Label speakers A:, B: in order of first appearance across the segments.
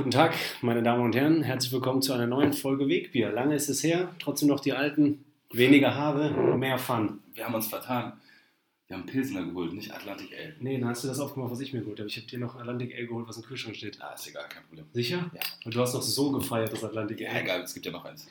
A: Guten Tag, meine Damen und Herren. Herzlich willkommen zu einer neuen Folge Wegbier. Lange ist es her, trotzdem noch die alten, weniger Haare, mehr Fun.
B: Wir haben uns vertan. Wir haben Pilsner geholt, nicht Atlantic Ale.
A: Nee, dann hast du das aufgemacht, was ich mir geholt habe. Ich habe dir noch Atlantic Ale geholt, was im Kühlschrank steht.
B: Ah, ist egal, kein Problem.
A: Sicher?
B: Ja.
A: Und du hast noch so gefeiert, das Atlantic
B: Ja,
A: Ale.
B: egal, es gibt ja noch eins.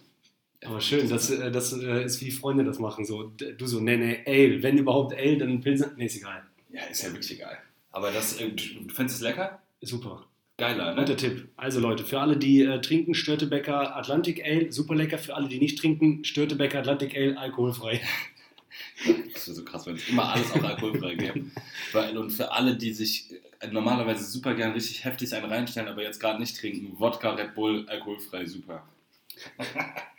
A: Aber schön, das, äh, das äh, ist wie Freunde das machen. So, du so, nee, nee, Ale. Wenn überhaupt Ale, dann Pilsner. Nee, ist egal.
B: Ja, ist ja wirklich egal. Aber das, äh, du du findest es lecker?
A: Super.
B: Geiler,
A: Guter
B: ne?
A: Tipp. Also Leute, für alle, die äh, trinken, Störtebecker Atlantic Ale, super lecker. Für alle, die nicht trinken, Störtebecker Atlantic Ale, alkoholfrei.
B: Das wäre so krass, wenn es immer alles auch alkoholfrei gäbe. Weil, und für alle, die sich äh, normalerweise super gern richtig heftig einen reinstellen, aber jetzt gerade nicht trinken, Wodka, Red Bull, alkoholfrei, super.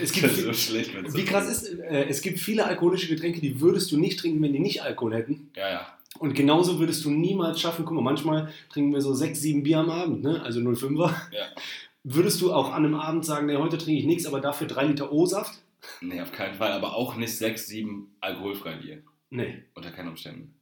A: Es gibt
B: Das ist so schlecht,
A: Wie krass ist, äh, es gibt viele alkoholische Getränke, die würdest du nicht trinken, wenn die nicht Alkohol hätten.
B: Ja, ja.
A: Und genauso würdest du niemals schaffen, guck mal, manchmal trinken wir so sechs, sieben Bier am Abend, ne? also 05er.
B: Ja.
A: Würdest du auch an einem Abend sagen, nee, heute trinke ich nichts, aber dafür drei Liter O-Saft?
B: Nee, auf keinen Fall. Aber auch nicht 6, 7 alkoholfrei Bier.
A: Nee.
B: Unter keinen Umständen.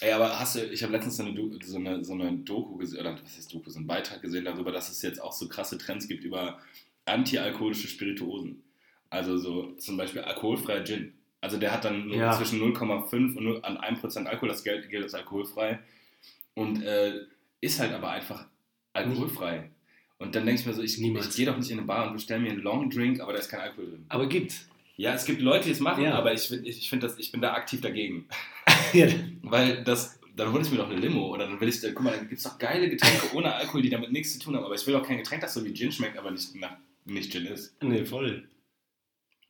B: Ey, aber hast du, ich habe letztens so eine, Do- so, eine, so eine Doku gesehen, oder was heißt Doku, so einen Beitrag gesehen darüber, dass es jetzt auch so krasse Trends gibt über antialkoholische Spirituosen. Also so zum Beispiel alkoholfreier Gin. Also der hat dann nur
A: Ja.
B: zwischen 0,5 und 0 an 1% Alkohol, das gilt, gilt als alkoholfrei. Und äh, ist halt aber einfach alkoholfrei. Und dann denke ich mir so, ich, ich gehe doch nicht in eine Bar und bestelle mir einen Long Drink, aber da ist kein Alkohol drin.
A: Aber gibt's.
B: Ja, es gibt Leute, die es machen,
A: Ja.
B: aber ich, ich, ich finde das, ich bin da aktiv dagegen.
A: ja.
B: Weil das, dann hole ich mir doch eine Limo oder dann will ich, guck mal, dann gibt es doch geile Getränke ohne Alkohol, die damit nichts zu tun haben. Aber ich will auch kein Getränk, das so wie Gin schmeckt, aber nicht, nach, nicht Gin ist.
A: Nee, voll.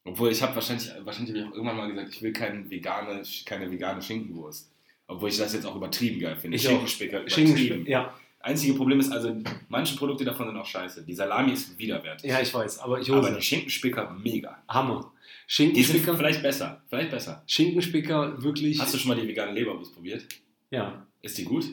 B: Obwohl ich habe wahrscheinlich, wahrscheinlich habe ich auch irgendwann mal gesagt, ich will kein vegane, keine vegane Schinkenwurst. Obwohl ich das jetzt auch übertrieben geil finde.
A: Ich auch.
B: Schinkenspicker.
A: Schinken, ja.
B: Einzige Problem ist also, manche Produkte davon sind auch scheiße. Die Salami ist widerwärtig.
A: ja, ich weiß, aber ich hole
B: aber die. Schinkenspicker mega.
A: Hammer.
B: Die sind
A: Schinkenspicker,
B: vielleicht besser. Vielleicht besser.
A: Schinkenspicker, wirklich.
B: Hast du schon mal die vegane Leberwurst probiert?
A: Ja,
B: Ist die gut?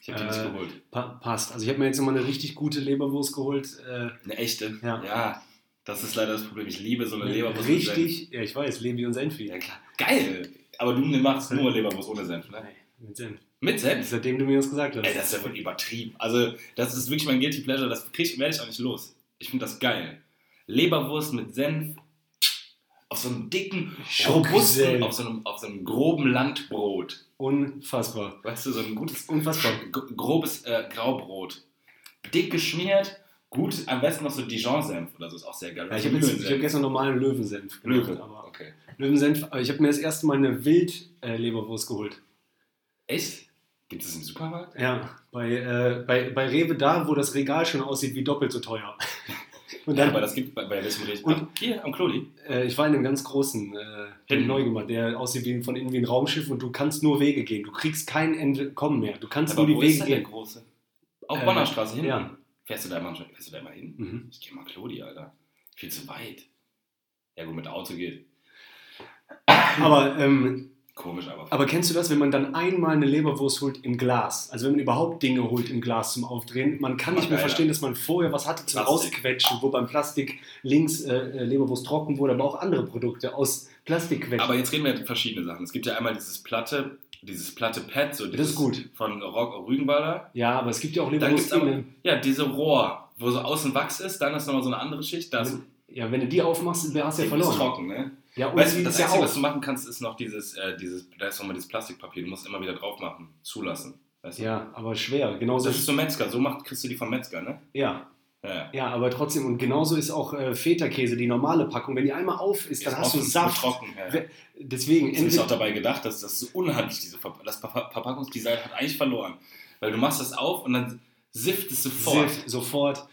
B: Ich habe die nicht
A: Äh,
B: geholt.
A: pa passt. Also ich habe mir jetzt nochmal eine richtig gute Leberwurst geholt. Äh,
B: Eine echte?
A: Ja.
B: Das ist leider das Problem. Ich liebe so eine Leberwurst. mit
A: richtig, ja ich weiß, Lebi und Senfi.
B: Senf. Ja, klar. Geil! Aber du machst nur Leberwurst ohne Senf, ne?
A: Nee, mit Senf.
B: Mit Senf?
A: Seitdem du mir das gesagt hast.
B: Ey, das ist ja wohl übertrieben. Also, das ist wirklich mein Guilty Pleasure. Das krieg, werde ich auch nicht los. Ich finde das geil. Leberwurst mit Senf auf so einem dicken, robusten, auf so einem, auf so einem groben Landbrot.
A: Unfassbar.
B: Weißt du, so ein gutes,
A: Unfassbar.
B: grobes äh, Graubrot. Dick geschmiert, gut, am besten noch so Dijon-Senf oder so, ist auch sehr geil.
A: Ja, ich habe hab gestern normalen Löwensenf gemacht. Aber
B: Okay.
A: Löwensenf, aber ich habe mir das erste Mal eine Wild-Leberwurst geholt.
B: Echt? Gibt es im Supermarkt?
A: Ja, bei, äh, bei, bei Rewe da, wo das Regal schon aussieht wie doppelt so teuer. Und
B: Ja,
A: dann,
B: aber das gibt bei, bei welchem Gericht?
A: Und-
B: hier am Kloli.
A: äh, ich war in einem ganz großen, äh,
B: Hinten.
A: den neu gemacht, der aussieht wie, von innen wie ein Raumschiff und du kannst nur Wege gehen. Du kriegst kein Entkommen mehr. Du kannst
B: Aber
A: nur die
B: ist
A: Wege
B: denn der
A: gehen.
B: große? Auf
A: Äh,
B: Bonner Straße hin?
A: ja.
B: Fährst du da immer, fährst du da immer hin?
A: Mhm.
B: Ich gehe mal Klodi, Alter. Viel zu weit. Ja gut, mit Auto geht.
A: Aber, ähm,
B: Komisch, aber.
A: aber kennst du das, wenn man dann einmal eine Leberwurst holt im Glas? Also wenn man überhaupt Dinge holt im Glas zum Aufdrehen, man kann nicht mehr verstehen, dass man vorher was hatte zum
B: Plastik.
A: Rausquetschen, wo beim Plastik links äh, äh, Leberwurst trocken wurde, aber auch andere Produkte aus Plastik quetschen.
B: Aber jetzt reden wir über verschiedene Sachen. Es gibt ja einmal dieses platte, dieses platte Pad, so
A: Das ist gut.
B: von Rock Rügenwalder.
A: ja, aber es gibt ja auch
B: Dann
A: Leberwurst
B: gibt es aber,
A: innen.
B: ja, diese Rohr, wo so außen Wachs ist, dann ist nochmal so eine andere Schicht, das
A: Ja, wenn du die aufmachst, dann hast du ja
B: ist
A: verloren.
B: trocken, ne?
A: Ja, und
B: Weißt du, das
A: ist ja
B: Einzige,
A: auch.
B: was du machen kannst, ist noch dieses, äh, dieses, da ist nochmal dieses Plastikpapier, du musst immer wieder drauf machen, zulassen. Weißt du?
A: Ja, aber schwer. Genauso
B: Das ist so Metzger, so macht, kriegst du die vom Metzger, ne?
A: ja,
B: Ja, ja.
A: aber trotzdem, und genauso ist auch äh, Feta-Käse, die normale Packung. Wenn die einmal auf ist, dann
B: Ist
A: hast du Saft.
B: trocken. Ja, ja.
A: We- Deswegen,
B: Es ist auch dabei gedacht, dass das so unheimlich, diese Ver das Ver Verpackungsdesign hat eigentlich verloren. Weil du machst das auf und dann sifft es sofort.
A: Sift, sofort.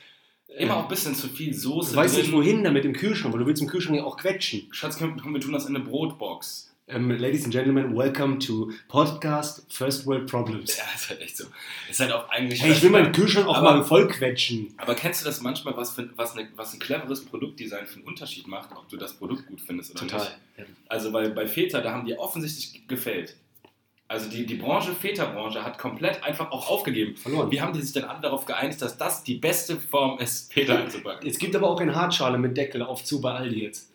B: Immer
A: Äh,
B: auch ein bisschen zu viel Soße
A: Du weißt
B: drin.
A: nicht, wohin damit im Kühlschrank, weil du willst im Kühlschrank ja auch quetschen.
B: Schatz, komm, komm, wir tun das in eine Brotbox.
A: Ähm, Ladies and Gentlemen, welcome to Podcast First World Problems.
B: Ja, ist halt echt so. Ist halt auch eigentlich.
A: Hey, ich will meinen Kühlschrank auch
B: Aber-
A: mal voll quetschen.
B: Aber kennst du das manchmal, was, für, was, eine, was ein cleveres Produktdesign für einen Unterschied macht, ob du das Produkt gut findest oder
A: Total.
B: nicht? Also bei, bei Feta, da haben die offensichtlich gefällt. Also die, die Branche, Feta-Branche, hat komplett einfach auch aufgegeben.
A: Verloren.
B: Wie haben die sich denn alle darauf geeinigt, dass das die beste Form ist, Feta einzupacken?
A: Es gibt aber auch eine Hartschale mit Deckel auf zu bei Aldi jetzt.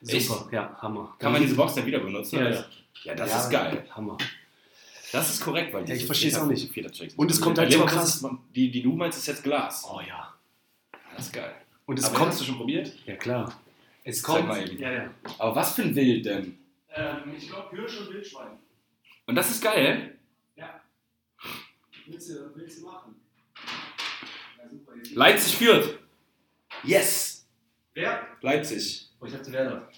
A: Super,
B: Echt?
A: ja, Hammer.
B: Kann man diese Box dann wieder benutzen?
A: Ja, ja.
B: ja das
A: Ja,
B: ist geil.
A: Hammer.
B: Das ist korrekt, weil
A: Ja, ich
B: diese
A: versteh's auch nicht. Und es kommt halt so krass-
B: Die, die du meinst, ist jetzt Glas.
A: Oh ja.
B: Das ist geil.
A: Und es
B: Aber
A: kommt.
B: hast du schon probiert?
A: Ja, klar. Es
B: eben.
A: Ja, ja.
B: Aber was für ein Wild denn?
A: Ähm, ich glaube Hirsch und Wildschwein.
B: Und das ist geil?
A: Ja. Willst du, willst du machen? Ja, super.
B: Leipzig führt. Yes!
A: Wer?
B: Leipzig.
A: Oh, ich dachte Werder.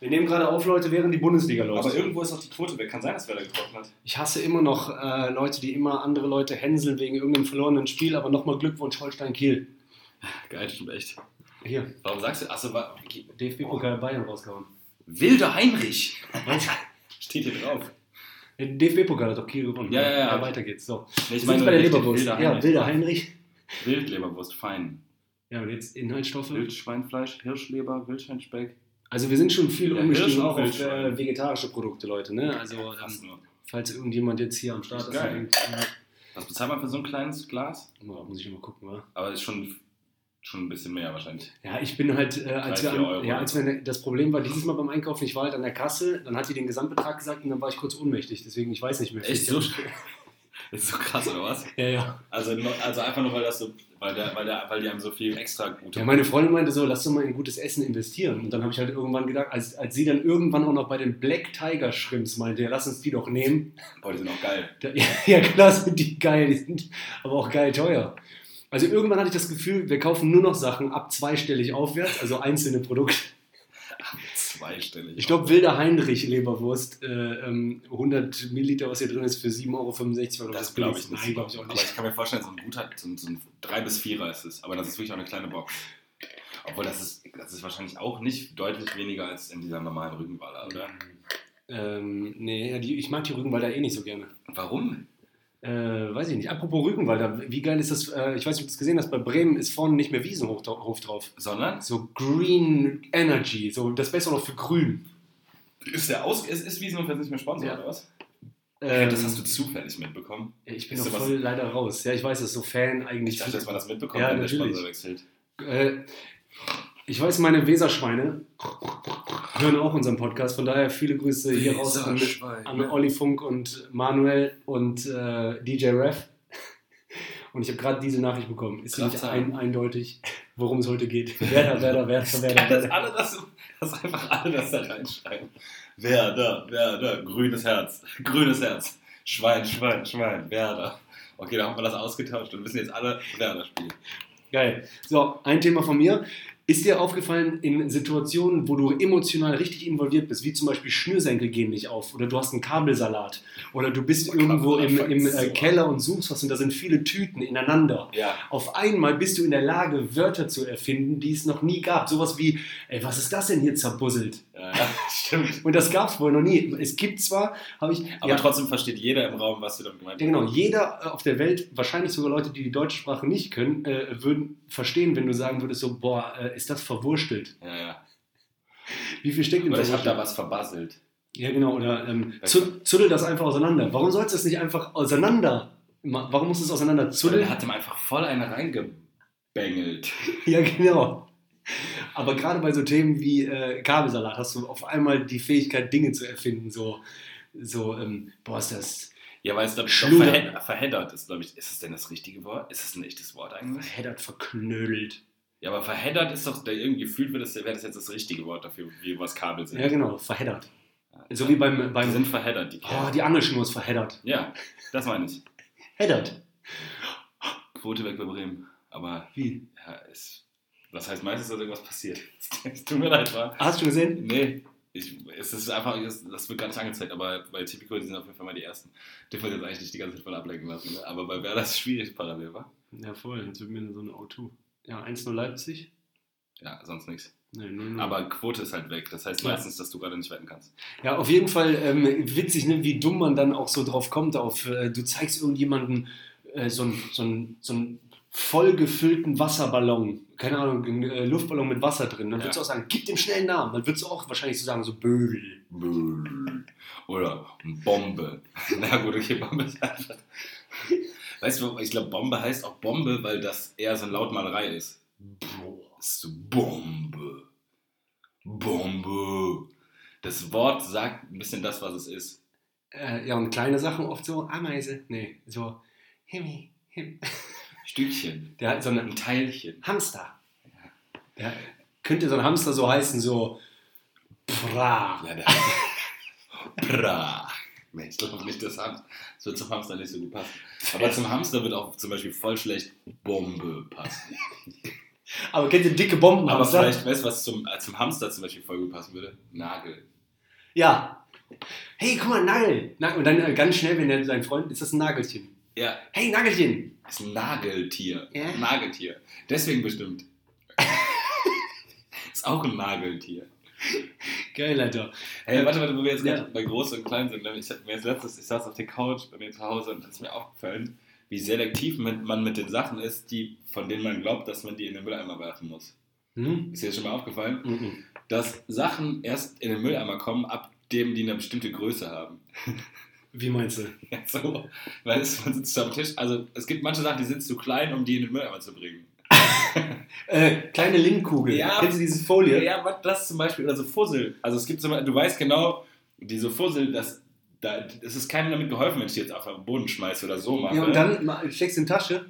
A: Wir nehmen gerade auf, Leute, während die Bundesliga läuft.
B: Aber irgendwo ist auch die Quote weg. Kann sein, dass Werder getroffen hat.
A: Ich hasse immer noch äh, Leute, die immer andere Leute hänseln wegen irgendeinem verlorenen Spiel, aber nochmal Glückwunsch Holstein Kiel.
B: Geil, stimmt echt.
A: Hier,
B: Warum sagst du? Achso,
A: DFB-Pokal Bayern rausgehauen.
B: Wilder Heinrich.
A: Was?
B: Steht hier drauf.
A: Der DFB-Pokal hat doch Kiel gewonnen.
B: Ja, ja, ja.
A: weiter geht's. So. Ich meine, bei der Leberwurst.
B: Wilder
A: ja,
B: Heinrich.
A: Wilder Heinrich.
B: Wildleberwurst, fein.
A: Ja, und jetzt Inhaltsstoffe.
B: Wildschweinfleisch, Hirschleber, Wildschweinspeck.
A: Also wir sind schon viel
B: Ja,
A: umgestiegen auch auf
B: Wildschwein.
A: äh, vegetarische Produkte, Leute. Ne? Also
B: Krass
A: ähm, falls irgendjemand jetzt hier am Start ist, denkt, äh,
B: Was bezahlt man für so ein kleines Glas?
A: oh, muss ich mal gucken, wa?
B: Aber ist schon, schon ein bisschen mehr wahrscheinlich.
A: Ja, ich bin halt, äh, als, wir an, ja, als wir, das Problem war dieses Mal beim Einkaufen, ich war halt an der Kasse, dann hat die den Gesamtbetrag gesagt und dann war ich kurz ohnmächtig, deswegen ich weiß nicht mehr.
B: Echt so? Ist so krass, oder was?
A: Ja, ja.
B: Also, also einfach nur, weil, das so, weil, der, weil, der, weil die einem so viel extra gute.
A: Ja, meine Freundin meinte so, lass doch mal in gutes Essen investieren. Und dann habe ich halt irgendwann gedacht, als, als sie dann irgendwann auch noch bei den Black Tiger Shrimps meinte, ja, lass uns die doch nehmen.
B: Boah, die sind auch geil.
A: Ja, ja, klar sind die geil, die sind aber auch geil teuer. Also irgendwann hatte ich das Gefühl, wir kaufen nur noch Sachen ab zweistellig aufwärts, also einzelne Produkte.
B: Zweistellig.
A: Ich glaube, Wilder Heinrich Leberwurst, äh, ähm, 100 Milliliter, was hier drin ist, für 7,65 Euro.
B: das
A: was
B: glaube ich nicht.
A: Nein, glaube ich auch
B: Aber
A: nicht.
B: ich kann mir vorstellen, so ein guter, so ein, so ein 3 bis 4er ist es. Aber das ist wirklich auch eine kleine Box. Obwohl, das ist, das ist wahrscheinlich auch nicht deutlich weniger als in dieser normalen Rückenwaller, oder?
A: Ähm, nee, die, ich mag die Rügenwalder eh nicht so gerne.
B: Warum?
A: Äh, weiß ich nicht. Apropos Rügenwalder, wie geil ist das? Äh, ich weiß nicht, ob du das gesehen hast, bei Bremen ist vorne nicht mehr Wiesenhof dra- Hof drauf.
B: Sondern?
A: So Green Energy, so das Bessere noch für Grün.
B: Ist der aus, ist, ist Wiesenhof jetzt nicht mehr Sponsor,
A: Ja.
B: oder was?
A: Ähm,
B: das hast du zufällig mitbekommen.
A: Ich bin doch voll leider raus. Ja, ich weiß, das ist so Fan eigentlich.
B: Ich dachte, dass man das mitbekommt,
A: Ja,
B: wenn der
A: natürlich.
B: Sponsor wechselt.
A: Äh, ich weiß, meine Weserschweine hören auch unseren Podcast. Von daher viele Grüße hier raus an, an Olli Funk und Manuel und äh, DJ Ref. Und ich habe gerade diese Nachricht bekommen. Ist
B: Krass, ja.
A: ein, eindeutig, worum es heute geht. Werder, Werder, Werder,
B: Geil,
A: Werder.
B: dass
A: Werder.
B: alle das, dass einfach alle das da reinschreiben. Werder, Werder, grünes Herz, grünes Herz. Schwein, Schwein, Schwein, Werder. Okay, da haben wir das ausgetauscht und wissen jetzt alle Werder spielen.
A: Geil. So, ein Thema von mir. Ist dir aufgefallen in Situationen, wo du emotional richtig involviert bist, wie zum Beispiel Schnürsenkel gehen nicht auf oder du hast einen Kabelsalat oder du bist
B: Oh,
A: irgendwo im, im äh, Keller und suchst was und da sind viele Tüten ineinander.
B: Ja,
A: Auf einmal bist du in der Lage, Wörter zu erfinden, die es noch nie gab. Sowas wie, ey, was ist das denn hier zerbusselt?
B: ja, stimmt.
A: Und das gab es wohl noch nie. Es gibt zwar, habe ich,
B: Aber
A: ja,
B: trotzdem versteht jeder im Raum, was du damit gemeint
A: ja, genau, jeder äh, auf der Welt, wahrscheinlich sogar Leute, die die deutsche Sprache nicht können, äh, würden verstehen, wenn du sagen würdest, so, boah, äh, ist das verwurstelt?
B: Ja, ja.
A: Wie viel steckt in
B: Oder ich habe
A: verwurstelt?
B: da was verbasselt.
A: Ja, genau, oder ähm, zuddel das einfach auseinander. Warum sollst du das nicht einfach auseinander? Warum musst du es auseinander zuddeln?
B: der hat ihm einfach voll eine reingebängelt.
A: Ja, genau. Aber gerade bei so Themen wie äh, Kabelsalat hast du auf einmal die Fähigkeit, Dinge zu erfinden. So, so ähm, boah, ist das
B: Ja, weil es glaube ich doch
A: Schluder.
B: verhed verheddert ist, glaube ich. Ist es denn das richtige Wort? Ist es ein echtes Wort eigentlich?
A: verheddert, verknödelt.
B: Ja, aber verheddert ist doch, der irgendwie gefühlt wird, das wäre das jetzt das richtige Wort dafür, wie was Kabel sind.
A: Ja, genau, verheddert. So wie beim,
B: Die
A: beim
B: sind verheddert, die
A: oh,
B: Kerle.
A: die Angelschnur ist verheddert.
B: Ja, das meine ich.
A: Heddert.
B: Quote weg bei Bremen. Aber
A: Wie?
B: ja, es, das heißt meistens, dass irgendwas passiert. Es tut mir leid, war.
A: Hast du gesehen?
B: Nee, ich, es ist einfach, das wird gar nicht angezeigt, aber bei Tipico, die sind auf jeden Fall mal die Ersten. Dürfen wir jetzt eigentlich nicht die ganze Zeit von ablenken lassen. Ne? Aber bei Werder ist es schwierig parallel, wa?
A: Ja, voll. Jetzt wird mir so eine O2. Ja, 1-0 Leipzig.
B: Ja, sonst nichts.
A: Nee, 0-0.
B: Aber Quote ist halt weg. Das heißt
A: Ja.
B: meistens, dass du gerade nicht wetten kannst.
A: Ja, auf jeden Fall ähm, witzig, ne, wie dumm man dann auch so drauf kommt. Auf, äh, du zeigst irgendjemanden äh, so einen so so einen voll gefüllten Wasserballon, keine Ahnung, einen äh, Luftballon mit Wasser drin. Dann
B: Ja.
A: würdest du auch sagen, gib dem schnell einen Namen. Dann würdest du auch wahrscheinlich so sagen, so Bödel.
B: Böll. Oder Bombe. Na gut, okay, Bombe ist einfach. Weißt du, ich glaube, Bombe heißt auch Bombe, weil das eher so eine Lautmalerei ist. Ist so Bombe. Bombe. Das Wort sagt ein bisschen das, was es ist.
A: Äh, ja, und kleine Sachen oft so Ameise. Nee, so Himmi, Him.
B: Stückchen.
A: Der hat so eine
B: Ein Teilchen.
A: Hamster. Der könnte so ein Hamster so heißen, so Pra.
B: Ja, der Bra. Nee, ich glaube nicht, dass Hamster. Das wird zum Hamster nicht so gut passen. Aber zum Hamster wird auch zum Beispiel voll schlecht Bombe passen.
A: Aber kennt ihr dicke Bomben?
B: Aber vielleicht, weißt du, was zum, äh, zum Hamster zum Beispiel voll gut passen würde? Nagel.
A: Ja. Hey, guck mal, Nagel. Na, und dann äh, ganz schnell, wenn der sein Freund ist, das ein Nagelchen.
B: Ja,
A: Hey, Nagelchen.
B: ist ein Nageltier.
A: Ja.
B: Nageltier. Deswegen bestimmt. ist auch ein Nageltier.
A: Geil, Alter.
B: Hey, warte, warte, wo wir jetzt
A: Ja.
B: gerade bei groß und klein sind. Ich hab mir jetzt letztes, ich saß auf der Couch bei mir zu Hause und es ist mir aufgefallen, wie selektiv man mit den Sachen ist, die, von denen man glaubt, dass man die in den Mülleimer werfen muss.
A: Hm?
B: Ist dir das schon mal aufgefallen?
A: Mhm.
B: Dass Sachen erst in den Mülleimer kommen, ab dem die eine bestimmte Größe haben.
A: Wie meinst du?
B: Ja, so. Weil es, man sitzt am Tisch, also es gibt manche Sachen, die sind zu klein, um die in den Mülleimer zu bringen.
A: Äh, kleine Linkkugel.
B: Ja.
A: Kennst du diese Folie?
B: Ja, das zum Beispiel, oder so Fussel. Also es gibt so, du weißt genau, diese Fussel, das, da, es ist keinem damit geholfen, wenn ich die jetzt auf den Boden schmeiße oder so mache.
A: Ja, und dann ma- steckst du in die Tasche.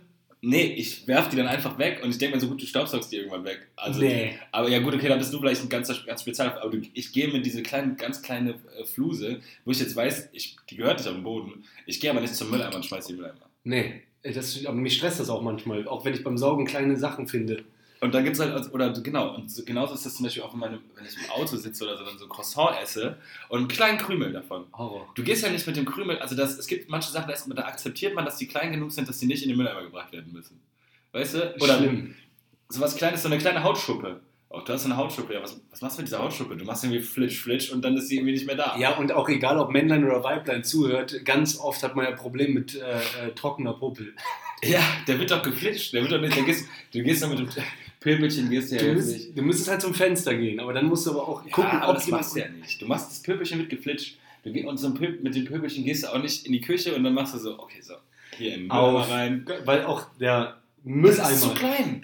B: Nee, ich werf die dann einfach weg und ich denke mir so, gut, du staubsaugst die irgendwann weg. Also,
A: Nee.
B: Aber ja gut, okay, dann bist du vielleicht ein ganzer, ganz speziell, aber du, ich gehe mit diese kleinen, ganz kleine äh, Fluse, wo ich jetzt weiß, ich, die gehört nicht auf den Boden. Ich gehe aber nicht zum Mülleimer und schmeiß die Mülleimer.
A: Nee. Das, aber mich stresst das auch manchmal. Auch wenn ich beim Saugen kleine Sachen finde.
B: Und dann gibt es halt, also- oder genau, und so, genauso ist das zum Beispiel auch, in meinem, wenn ich im Auto sitze oder so, dann so Croissant esse und einen kleinen Krümel davon.
A: Horror.
B: Du gehst ja nicht mit dem Krümel, also das, es gibt manche Sachen, da, da akzeptiert man, dass die klein genug sind, dass die nicht in den Mülleimer gebracht werden müssen. Weißt du? Oder
A: Schlimm.
B: so was Kleines, so eine kleine Hautschuppe. Auch du hast eine Hautschuppe, ja, was, was machst du mit dieser Hautschuppe? Du machst irgendwie flitsch, flitsch und dann ist sie irgendwie nicht mehr da.
A: Ja, und auch egal, ob Männlein oder Weiblein zuhört, ganz oft hat man ja Problem mit äh, äh, trockener Popel.
B: Ja, der wird doch geflitscht, der wird doch nicht, der gehst, du gehst doch mit dem Pöbelchen, gehst du ja jetzt
A: müsst,
B: nicht.
A: du müsstest halt zum Fenster gehen, aber dann musst du aber auch
B: Ja,
A: gucken,
B: aber
A: ob
B: das machst du ja nicht. Du machst das Pöbelchen wird geflitscht. Du geh, und so Pöb, mit den Pöbelchen gehst du auch nicht in die Küche und dann machst du so, okay, so, hier den Mülleimer rein.
A: weil auch der
B: Das ist zu
A: Mülleimer...
B: klein.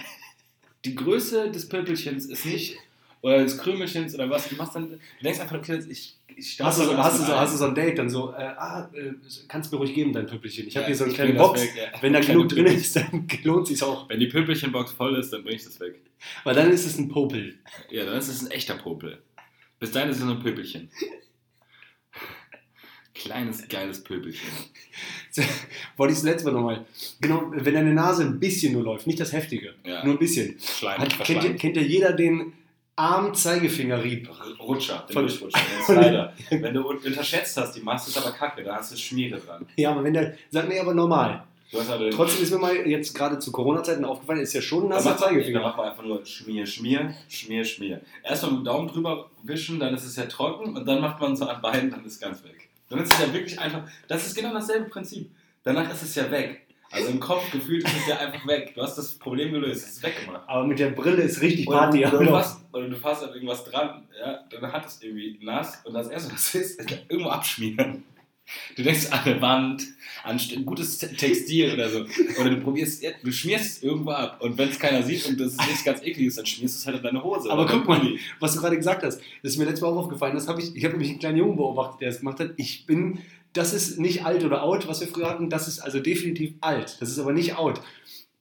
B: Die Größe des Pöbelchens ist nicht, oder des Krümelchens oder was, du machst dann, du denkst einfach, okay, ich
A: Hast du, so, hast, du so,
B: ein.
A: hast du so ein Date, dann so, äh, ah, äh, kannst du mir ruhig geben, dein Pöppelchen. Ich habe
B: Ja,
A: hier so eine kleine Box.
B: weg, ja.
A: Wenn da genug drin
B: Pöppelchen.
A: ist, dann lohnt sich auch.
B: Wenn die Pöbelchenbox voll ist, dann bring ich das weg.
A: Weil dann ist es ein Popel.
B: Ja, dann ist es ein echter Popel. Bis dahin ist es nur ein Pöbelchen. Kleines, geiles Pöbelchen.
A: Wollte ich das letzte Mal nochmal. Genau, wenn deine Nase ein bisschen nur läuft, nicht das Heftige,
B: Ja.
A: nur ein bisschen.
B: Schleim,
A: Hat, kennt, kennt ja jeder den Arm-Zeigefinger-Rieb?
B: Rutscher, den Durchrutscher, den Slider. Wenn du un- unterschätzt hast, die machst, ist aber kacke, da hast du Schmiere dran.
A: Ja, aber wenn der sagt, nee, aber normal.
B: Aber
A: Trotzdem ist mir mal jetzt gerade zu Corona-Zeiten aufgefallen, ist ja schon ein nasser
B: Da
A: Zeigefinger.
B: macht man einfach nur Schmier, Schmier, Schmier, Schmier. Erstmal mit dem Daumen drüber wischen, dann ist es ja trocken und dann macht man so an beiden, dann ist es ganz weg. Dann ist es ja wirklich einfach, das ist genau dasselbe Prinzip. Danach ist es ja weg. Also im Kopf gefühlt ist es ja einfach weg. Du hast das Problem gelöst, es ist weggemacht.
A: Aber mit der Brille ist richtig
B: Oder
A: Party.
B: oder, du fasst, oder du fasst an irgendwas dran, ja, dann hat es irgendwie nass und das erste, was ist, ist irgendwo abschmieren. Du denkst an eine Wand, an ein gutes Te- Textil oder so. Oder du probierst, du schmierst es irgendwo ab. Und wenn es keiner sieht und das nicht ganz eklig ist, dann schmierst du es halt in deine Hose.
A: Aber guck mal, was du gerade gesagt hast, das ist mir letztes Mal auch aufgefallen. Das hab ich ich habe nämlich einen kleinen Jungen beobachtet, der es gemacht hat. Ich bin, das ist nicht alt oder out, was wir früher hatten. Das ist also definitiv alt. Das ist aber nicht out.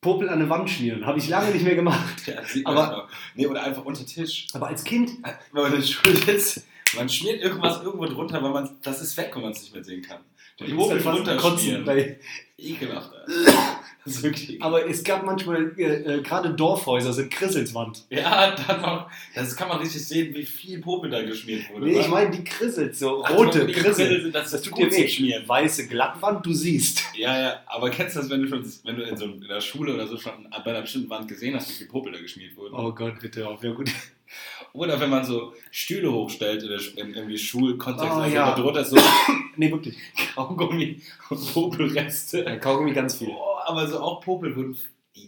A: Popel an eine Wand schmieren. Habe ich lange nicht mehr gemacht.
B: Ja,
A: Aber-.
B: Nee, oder einfach unter Tisch.
A: Aber als Kind,
B: Wenn man in der Schule sitzt, man schmiert irgendwas irgendwo drunter, weil man das ist weg, wenn man es nicht mehr sehen kann.
A: Ich muss fast
B: drunter
A: kotzen. Weil,
B: Ekelhaft. Alter. Das ist wirklich
A: aber es gab manchmal, äh, äh, gerade Dorfhäuser sind Krisselswand.
B: Ja, dann noch, das kann man richtig sehen, wie viel Popel da geschmiert wurde.
A: Nee,
B: wa?
A: ich meine die Krissels, so
B: Ach,
A: rote Krissel.
B: sind, das,
A: Das tut dir weh.
B: Schmieren.
A: Weiße Glattwand, du siehst.
B: Ja, ja, aber kennst du das, wenn du schon wenn du in, so, in der Schule oder so schon bei einer bestimmten Wand gesehen hast, wie viel Popel da geschmiert wurden?
A: Oh Gott, bitte auf. Ja gut.
B: Oder wenn man so Stühle hochstellt in irgendwie Schulkontext,
A: Oh,
B: also
A: ja.
B: darunter so
A: Nee, wirklich.
B: Kaugummi und Popelreste.
A: Ja, Kaugummi ganz viel.
B: Boah, aber so auch Popel wurden,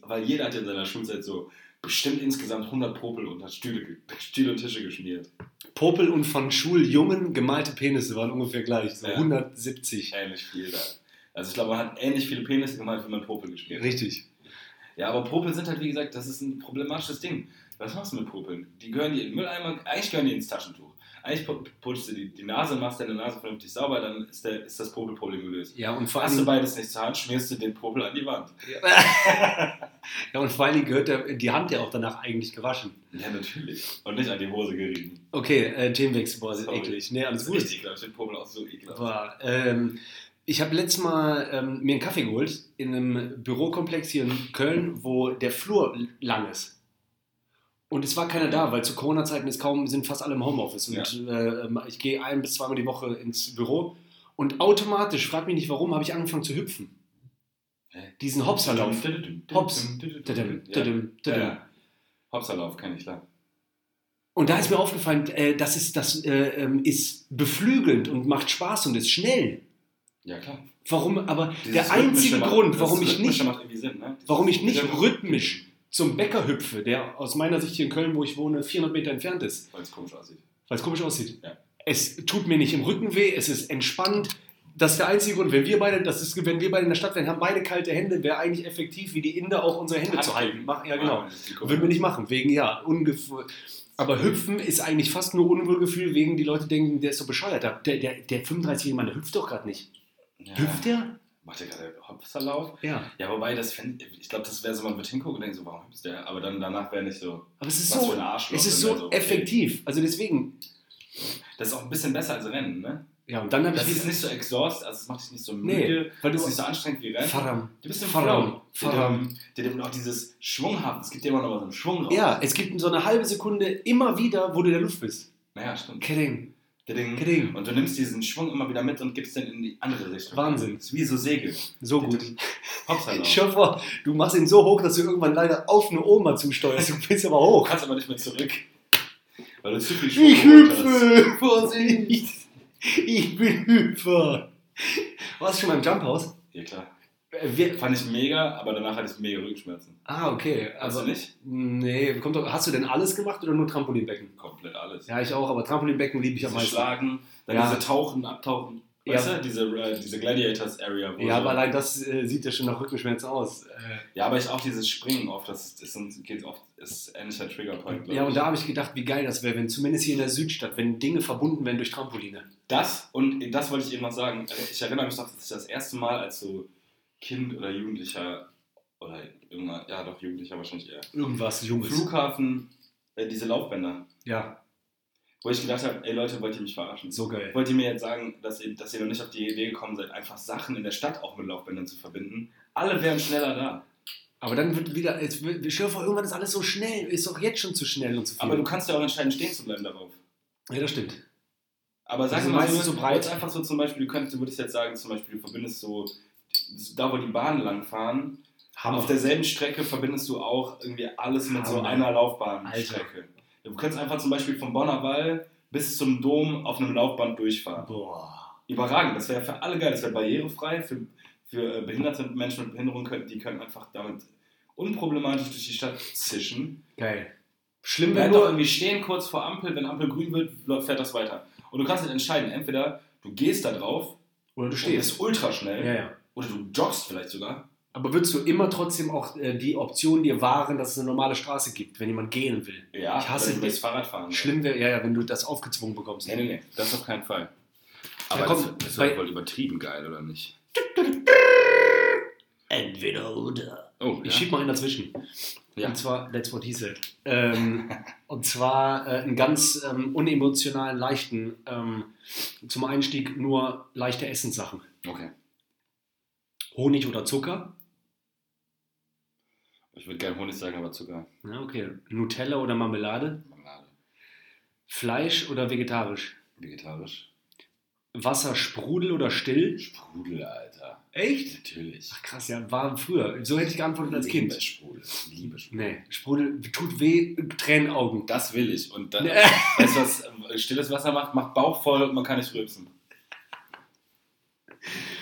B: weil jeder hat ja in seiner Schulzeit so bestimmt insgesamt 100 Popel unter Stühle, Stühle und Tische geschmiert.
A: Popel und von Schuljungen gemalte Penisse waren ungefähr gleich. So
B: Ja.
A: 170.
B: Ähnlich viel da. Also ich glaube, man hat ähnlich viele Penisse gemalt, wenn man Popel geschmiert hat.
A: Richtig.
B: Ja, aber Popel sind halt, wie gesagt, das ist ein problematisches Ding. Was machst du mit Popeln? Die gehören die in den Mülleimer, eigentlich gehören die ins Taschentuch. Eigentlich pu- putzt du die, die Nase, machst deine Nase vernünftig sauber, dann ist, der, ist das Popelproblem gelöst.
A: Ja, und vor
B: Hast du
A: allem,
B: beides nicht zur Hand, schmierst du den Popel an die Wand.
A: ja, und vor allem gehört der, die Hand ja auch danach eigentlich gewaschen.
B: Ja, natürlich. Und nicht an die Hose gerieben.
A: Okay, äh, Themenwechsel, boah, ist
B: Sorry.
A: eklig. Nee, alles
B: Das ist
A: gut.
B: richtig ekelhaft. Ich finde Popel auch so ekelhaft.
A: Aber, ähm, ich habe letztes Mal ähm, mir einen Kaffee geholt in einem Bürokomplex hier in Köln, wo der Flur lang ist. Und es war keiner da, weil zu Corona-Zeiten ist kaum, sind fast alle im Homeoffice. Und äh, ähm, ich gehe ein bis zweimal die Woche ins Büro und automatisch, frag mich nicht warum, habe ich angefangen zu hüpfen. Diesen Hopserlauf. Hops.
B: Ja. Ja, ja. Hopserlauf, kenn ich klar.
A: Und da ist mir aufgefallen, äh, das, ist, das äh, ist beflügelnd und macht Spaß und ist schnell.
B: Ja, klar.
A: Warum, aber
B: Dieses
A: der einzige Grund, warum ich nicht
B: Sinn, ne?
A: warum ich nicht rhythmisch zum Bäcker hüpfe, der aus meiner Sicht hier in Köln, wo ich wohne, 400 Meter entfernt ist,
B: Weil es komisch aussieht.
A: weil es komisch aussieht.
B: Ja.
A: Es tut mir nicht im Rücken weh, es ist entspannt. Das ist der einzige Grund. Wenn wir beide, das ist, wenn wir beide in der Stadt wären, haben beide kalte Hände, wäre eigentlich effektiv, wie die Inder auch unsere Hände zu halten. Mach, ja, genau. Würden wir nicht machen, wegen, ja, Ungefühl. Aber hüpfen ist eigentlich fast nur Unwohlgefühl, wegen die Leute denken, der ist so bescheuert. Der, der, der 35-jährige Mann, der hüpft doch gerade nicht.
B: Ja.
A: Hüpft der?
B: Macht der gerade Hopserlauf?
A: Ja.
B: Ja, wobei, das fänd, ich glaube, das wäre so, man wird hingucken und denken so, warum hüpft der? Aber dann danach wäre nicht so,
A: Aber es ist
B: was
A: so,
B: für ein Arschloch.
A: es ist
B: wär
A: so
B: okay.
A: effektiv. Also deswegen,
B: Das ist auch ein bisschen besser als Rennen, ne?
A: ja, und dann habe ich
B: Das ist nicht so exhaust, also es macht dich nicht so
A: Nee,
B: müde,
A: weil du-
B: ist nicht so anstrengend wie Rennen.
A: Faram.
B: Du bist im
A: Faram. Faram.
B: Der, der, auch dieses Schwunghaft, es gibt dir immer noch so einen Schwung raus.
A: Ja, es gibt so eine halbe Sekunde immer wieder, wo du in der Luft bist.
B: Naja, stimmt.
A: Kidding.
B: Der Ding.
A: Kidding.
B: Und du nimmst diesen Schwung immer wieder mit und gibst den in die andere Richtung.
A: Wahnsinn.
B: Das ist wie so Segel.
A: So gut.
B: Hopserlauf.
A: Ich hoffe, du machst ihn so hoch, dass du irgendwann leider auf eine Oma zusteuerst. Du bist aber
B: Du
A: hoch.
B: kannst aber nicht mehr zurück. Weil du zu viel Schwung
A: Ich
B: hast.
A: hüpfe! Vorsicht! Ich bin Hüpfer! Warst du schon mal im Jumphaus?
B: Ja, klar.
A: Wir-
B: Fand ich mega, aber danach hatte ich mega Rückenschmerzen.
A: Ah, okay.
B: Hast
A: Aber
B: du nicht?
A: Nee, kommt doch, hast du denn alles gemacht oder nur Trampolinbecken?
B: Komplett alles.
A: Ja, ich auch, aber Trampolinbecken liebe ich am meisten.
B: Schlagen, dann
A: Ja.
B: diese Tauchen, Abtauchen.
A: Ja.
B: Weißt du, diese, äh, diese Gladiators Area. wo
A: Ja, aber allein das äh, sieht ja schon nach Rückenschmerzen aus. Äh,
B: Ja, aber ich auch dieses Springen oft, das ist, ist, geht oft, ist ähnlicher Triggerpoint, glaub
A: ja, und da habe ich gedacht, wie geil das wäre, wenn zumindest hier in der Südstadt, wenn Dinge verbunden werden durch Trampoline.
B: Das, und das wollte ich eben noch sagen, ich erinnere mich noch, dass ich das erste Mal als so Kind oder Jugendlicher, oder irgendwann, ja doch, Jugendlicher wahrscheinlich eher,
A: Irgendwas Junges.
B: Flughafen, äh, diese Laufbänder,
A: Ja,
B: wo ich gedacht habe, ey Leute, wollt ihr mich verarschen?
A: so geil.
B: Wollt ihr mir jetzt sagen, dass ihr, dass ihr noch nicht auf die Idee gekommen seid, einfach Sachen in der Stadt auch mit Laufbändern zu verbinden? Alle wären schneller da.
A: Aber dann wird wieder, wird, stell dir vor, irgendwann ist alles so schnell, ist doch jetzt schon zu schnell und zu viel.
B: Aber du kannst ja auch entscheiden, stehen zu bleiben darauf.
A: ja, das stimmt.
B: Aber sag
A: Also
B: mal,
A: so breit.
B: jetzt einfach so zum Beispiel, du könntest, du würdest jetzt sagen, zum Beispiel, du verbindest so, da wo die Bahnen langfahren, auf derselben Strecke verbindest du auch irgendwie alles mit so
A: Hammer.
B: einer Laufbahnstrecke. Du könntest einfach zum Beispiel vom Bonner Wall bis zum Dom auf einem Laufband durchfahren.
A: Boah.
B: Überragend, das wäre für alle geil, das wäre barrierefrei, für, für äh, behinderte Menschen mit Behinderung, können, die können einfach damit unproblematisch durch die Stadt zischen.
A: Geil. Schlimm wäre
B: doch irgendwie stehen kurz vor Ampel, wenn Ampel grün wird, fährt das weiter. Und du kannst halt entscheiden, entweder du gehst da drauf
A: oder du
B: und
A: stehst.
B: bist ultra schnell,
A: Ja, ja.
B: Oder du joggst vielleicht sogar.
A: Aber würdest du immer trotzdem auch äh, die Option dir wahren, dass es eine normale Straße gibt, wenn jemand gehen will?
B: Ja,
A: Ich hasse
B: wenn du
A: das.
B: Fahrradfahren.
A: Schlimm wäre, ja, ja, wenn du das aufgezwungen bekommst.
B: Nee, nee, nee, das auf keinen Fall. Aber
A: Ja, komm,
B: das, das ist
A: bei-
B: doch wohl übertrieben geil, oder nicht?
A: Entweder oder.
B: Oh,
A: Ich
B: ja.
A: schieb mal einen dazwischen.
B: Ja.
A: Und zwar, that's what he said. Ähm, und zwar äh, einen ganz ähm, unemotionalen, leichten, ähm, zum Einstieg nur leichte Essenssachen.
B: Okay.
A: Honig oder Zucker.
B: Ich würde gerne Honig sagen, aber Zucker.
A: Ja, okay. Nutella oder Marmelade.
B: Marmelade.
A: Fleisch oder vegetarisch.
B: Vegetarisch.
A: Wasser Sprudel oder still.
B: Sprudel, Alter.
A: Echt?
B: Natürlich.
A: Ach krass, ja, war früher. So hätte ich geantwortet als
B: Liebe
A: Kind.
B: Sprudel. Liebe Sprudel.
A: Nee, Sprudel tut weh, Tränenaugen.
B: Das will ich. Und dann, weißt du, was stilles Wasser macht? Macht Bauch voll und man kann nicht rülpsen.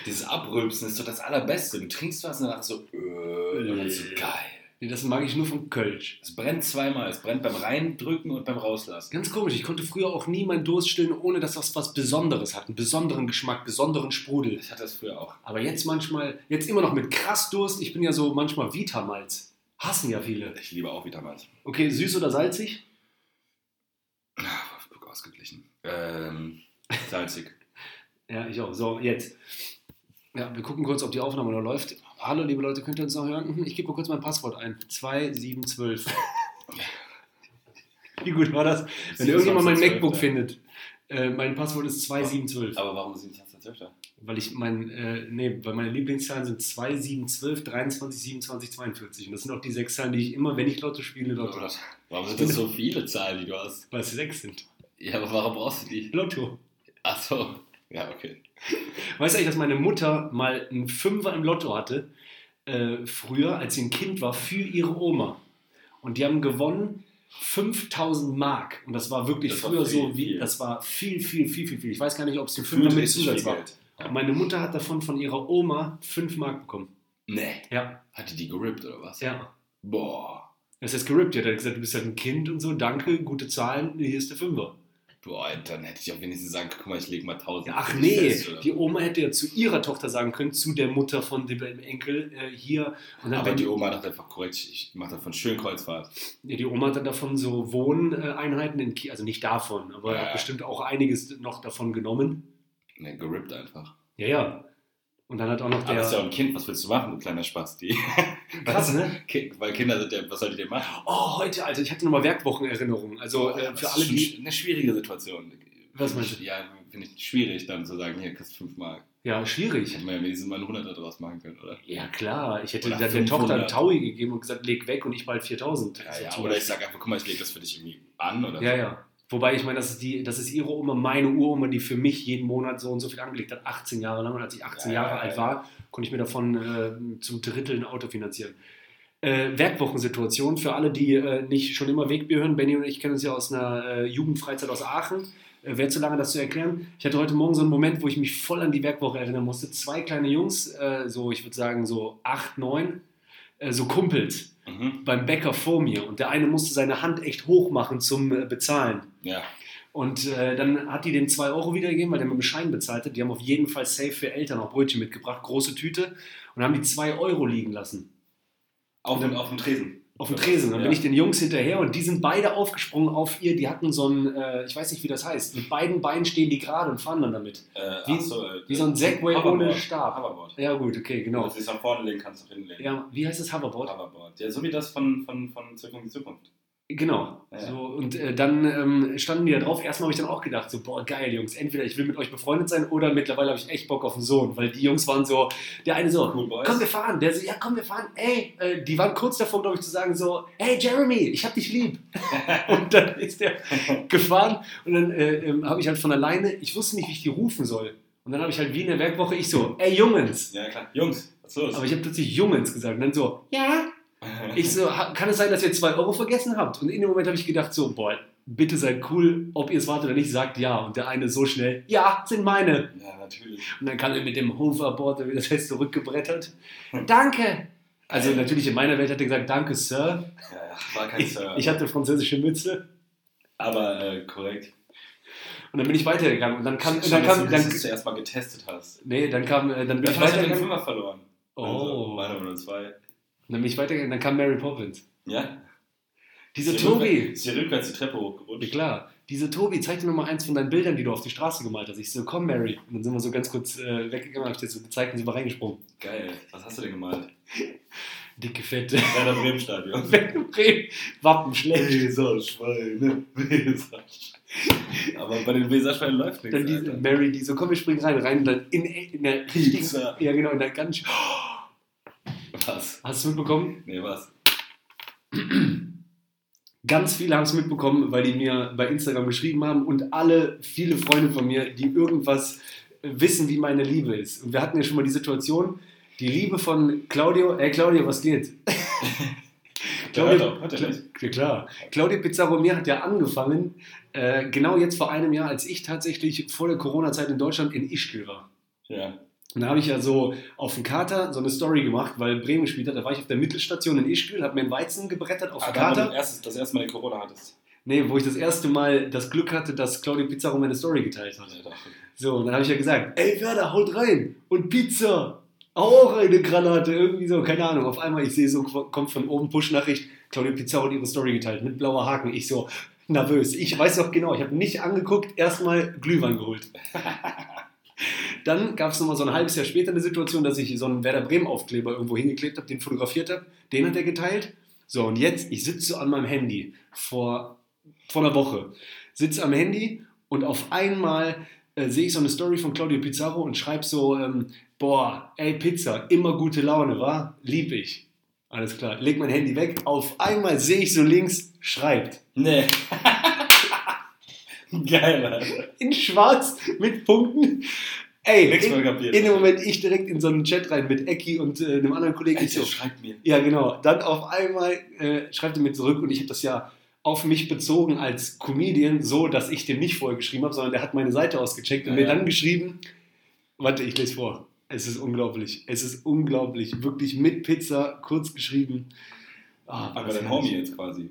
B: Dieses Abrülpsen ist doch das Allerbeste. Du trinkst was und danach so, äh, und dann so geil.
A: Nee, das mag ich nur vom Kölsch.
B: Es brennt zweimal. Es brennt beim Reindrücken und beim Rauslassen.
A: Ganz komisch, ich konnte früher auch nie meinen Durst stillen, ohne dass das was Besonderes hat. Einen besonderen Geschmack, besonderen Sprudel.
B: Ich hatte das früher auch.
A: Aber jetzt manchmal, jetzt immer noch mit krass Durst. Ich bin ja so manchmal Vitamalz. Hassen ja viele.
B: Ich liebe auch Vitamals.
A: Okay, süß oder salzig?
B: Ah, Ausgeglichen. Ähm, salzig.
A: Ja, ich auch. So, jetzt. Ja, wir gucken kurz, ob die Aufnahme noch läuft. Hallo, liebe Leute, könnt ihr uns noch hören? Hm, Ich gebe mal kurz mein Passwort ein. 2712. Wie gut war das? Wenn irgendjemand mein
B: 2712,
A: MacBook
B: ja.
A: findet, äh, mein Passwort ist 2712.
B: Aber warum sind die Zwölfter?
A: Weil ich mein, äh, nee, weil meine Lieblingszahlen sind 2, 7, 12, 23, 27, 42. Und das sind auch die sechs Zahlen, die ich immer, wenn ich Lotto spiele, Lotto habe.
B: Warum sind das so viele Zahlen, die du hast?
A: Weil es sechs sind.
B: Ja, aber warum brauchst du die?
A: Lotto.
B: Ach so. Ja, okay.
A: Weißt du eigentlich, dass meine Mutter mal einen Fünfer im Lotto hatte, äh, früher, als sie ein Kind war, für ihre Oma. Und die haben gewonnen 5000 Mark. Und das war wirklich
B: Das war
A: früher
B: viel,
A: so wie,
B: viel.
A: das war viel, viel, viel, viel, viel. Ich weiß gar nicht, ob es ein Fünfer mit Zusatz war.
B: Ja.
A: Meine Mutter hat davon von ihrer Oma 5 Mark bekommen.
B: Nee.
A: Ja,
B: Hat die gerippt oder was?
A: ja.
B: Boah.
A: Das ist gerippt. Die hat gesagt, du bist halt ein Kind und so, danke, gute Zahlen, hier ist der Fünfer.
B: Boah, dann hätte ich auch wenigstens sagen können, guck mal, ich leg mal 1000.
A: Ja, ach nee,
B: fest,
A: die Oma hätte ja zu ihrer Tochter sagen können, zu der Mutter von dem Enkel äh, hier.
B: Aber die Oma dachte einfach korrekt, ich mache davon schön Kreuzfahrt.
A: Ja, die Oma hat dann davon so Wohneinheiten in Kiel, also nicht davon, aber
B: Ja.
A: hat bestimmt auch einiges noch davon genommen.
B: Ne, gerippt einfach.
A: Ja, ja. Und dann hat auch noch
B: Aber das ist ja
A: der.
B: auch ein Kind, was willst du machen, du kleiner Spasti?
A: Krass, ne?
B: Weil Kinder sind ja, was soll die denn machen?
A: Oh, heute, Alter, ich hatte nochmal Werkwochenerinnerungen. Also äh,
B: Das
A: für alle, die.
B: Eine schwierige Situation.
A: Was meinst du?
B: Ja, finde ich schwierig, dann zu sagen, hier, kriegst du 5 Mark.
A: Ja, schwierig.
B: Hätte man ja wenigstens mal einen 100er draus machen können, oder?
A: Ja, klar. Ich hätte der, der Tochter einen
B: 500.
A: Taui gegeben und gesagt, leg weg und ich bald 4000.
B: Ja,
A: So
B: ja, oder ich sage einfach, guck mal, ich lege das für dich irgendwie an, oder?
A: Ja, ja. Wobei ich meine, das ist, die, das ist ihre Oma, meine Uroma, die für mich jeden Monat so und so viel angelegt hat, 18 Jahre lang. Und als ich 18
B: Ja,
A: Jahre
B: ja,
A: alt
B: ja.
A: war, konnte ich mir davon äh, zum Drittel ein Auto finanzieren. Äh, Werkwochensituation für alle, die äh, nicht schon immer Wegbier hören. Benny und ich kennen uns ja aus einer äh, Jugendfreizeit aus Aachen. Äh, Wäre zu lange, das zu erklären. Ich hatte heute Morgen so einen Moment, wo ich mich voll an die Werkwoche erinnern musste. Zwei kleine Jungs, äh, so ich würde sagen so acht, neun, so Kumpels
B: Mhm.
A: beim Bäcker vor mir. Und der eine musste seine Hand echt hoch machen zum äh, Bezahlen.
B: Ja.
A: Und äh, dann hat die den 2 Euro wiedergegeben, weil der mit dem Schein bezahlt hat. Die haben auf jeden Fall safe für Eltern auch Brötchen mitgebracht, große Tüte. Und haben die 2 Euro liegen lassen.
B: Auf, dem, auf dem Tresen.
A: Auf dem Tresen. Dann
B: Ja.
A: bin ich den Jungs hinterher und die sind beide aufgesprungen auf ihr. Die hatten so ein, äh, ich weiß nicht, wie das heißt. Mit beiden Beinen stehen die gerade und fahren dann damit.
B: Äh,
A: Wie-
B: so, äh,
A: Wie so ein Segway ohne Stab.
B: Hoverboard.
A: Ja, gut, okay,
B: Genau. Du es nach vorne legen kannst, du hinlegen.
A: Ja, wie heißt das Hoverboard?
B: Hoverboard. Ja, so wie das von, von, von Zurück in die Zukunft.
A: Genau.
B: Ja.
A: So, und äh, dann ähm, standen die da drauf. Erstmal habe ich dann auch gedacht, so, boah, geil, Jungs, entweder ich will mit euch befreundet sein oder mittlerweile habe ich echt Bock auf einen Sohn. Weil die Jungs waren so, der eine so,
B: Cool
A: komm, wir fahren. Der so, ja, komm, wir fahren. Ey, äh, die waren kurz davor, glaube ich, zu sagen so, hey, Jeremy, ich hab dich lieb. und dann ist der gefahren und dann äh, ähm, habe ich halt von alleine, ich wusste nicht, wie ich die rufen soll. Und dann habe ich halt wie in der Werkwoche, ich so, ey, Jungens.
B: Ja, klar. Jungs, was ist los?
A: Aber ich habe plötzlich Jungens gesagt und dann so, ja, ich so, kann es sein, dass ihr 2 Euro vergessen habt? Und in dem Moment habe ich gedacht, so, boah, bitte seid cool, ob ihr es wart oder nicht, sagt ja. Und der eine so schnell, ja, sind meine.
B: ja, natürlich.
A: Und dann kam er mit dem Hoverboard, wie das heißt, zurückgebrettert. Danke! Also natürlich in meiner Welt hat er gesagt, danke, Sir.
B: Ja, war kein
A: Ich,
B: Sir.
A: ich hatte französische Mütze.
B: aber äh, korrekt.
A: Und dann bin ich weitergegangen. Und dann kam,
B: Schon,
A: dann
B: dass
A: kam,
B: du
A: dann,
B: das zuerst mal getestet hast.
A: nee, dann kam, äh, dann bin ich
B: ich habe den
A: weitergegangen.
B: Fünfer verloren. Also,
A: Oh.
B: meine oder zwei.
A: Dann bin ich weitergegangen, dann kam Mary Poppins.
B: Ja?
A: Diese
B: sie
A: Tobi.
B: hier rückwärts die Treppe hochgerutscht?
A: Ja, klar. Diese Tobi, zeig dir noch mal eins von deinen Bildern, die du auf die Straße gemalt hast. Ich so, komm, Mary. Und dann sind wir so ganz kurz äh, weggegangen, hab ich dir so gezeigt und sind wir reingesprungen.
B: Geil. Was hast du denn gemalt?
A: Dicke, fette.
B: Werder Bremen Stadion.
A: Bremen. Wappen schlecht.
B: Weserschweine. Weserschweine. Aber bei den Weserschweinen läuft nichts.
A: Dann diese
B: Alter.
A: Mary, die so, komm, wir springen rein. Rein und dann in, in der richtigen. Ja, genau, in der ganz.
B: Was?
A: Hast du es mitbekommen?
B: Nee, was?
A: Ganz viele haben es mitbekommen, weil die mir bei Instagram geschrieben haben und alle, viele Freunde von mir, die irgendwas wissen, wie meine Liebe ist. Und wir hatten ja schon mal die Situation, die Liebe von Claudio, ey Claudio, was geht?
B: Hört doch, hört er nicht?
A: Ja, klar. Claudio Pizarro mir hat ja angefangen, äh, genau jetzt vor einem Jahr, als ich tatsächlich vor der Corona-Zeit in Deutschland in Ischgl war.
B: Ja.
A: Und da habe ich ja so auf dem Kater so eine Story gemacht, weil Bremen gespielt hat. Da war ich auf der Mittelstation in Ischgl, habe mir einen Weizen gebrettert auf dem
B: Aber
A: Kater.
B: du erstes, das erste Mal den Corona hattest.
A: Nee, wo ich das erste Mal das Glück hatte, dass Claudio Pizarro meine Story geteilt hat.
B: Ja, doch.
A: So, und dann habe ich ja gesagt, ey Werder, haut rein und Pizza. Auch eine Granate, irgendwie so, keine Ahnung. Auf einmal, ich sehe so, kommt von oben Push-Nachricht, Claudio Pizarro hat ihre Story geteilt mit blauer Haken. Ich so, nervös. Ich weiß noch genau, ich habe nicht angeguckt, erstmal Glühwein geholt. Dann gab es nochmal so ein halbes Jahr später eine Situation, dass ich so einen Werder Bremen-Aufkleber irgendwo hingeklebt habe, den fotografiert habe. Den hat er geteilt. So, und jetzt, ich sitze so an meinem Handy vor, vor einer Woche. Sitze am Handy und auf einmal äh, sehe ich so eine Story von Claudio Pizarro und schreibe so, ähm, boah, ey Pizza, immer gute Laune, wa? Lieb ich. Alles klar, leg mein Handy weg. Auf einmal sehe ich so links, schreibt.
B: Nee. Geil, Alter.
A: In schwarz mit Punkten. Ey, in, in dem Moment ich direkt in so einen Chat rein mit Ecki und äh, einem anderen Kollegen.
B: Alter,
A: so,
B: schreibt mir.
A: ja, genau. Dann auf einmal äh, schreibt er mir zurück und ich habe das ja auf mich bezogen als Comedian, so dass ich dem nicht vorher geschrieben habe, sondern der hat meine Seite ausgecheckt und
B: Ja,
A: mir
B: ja.
A: dann geschrieben, warte, ich lese vor. Es ist unglaublich. Es ist unglaublich. Wirklich mit Pizza, kurz geschrieben. Ah,
B: Aber dein. Homie jetzt quasi.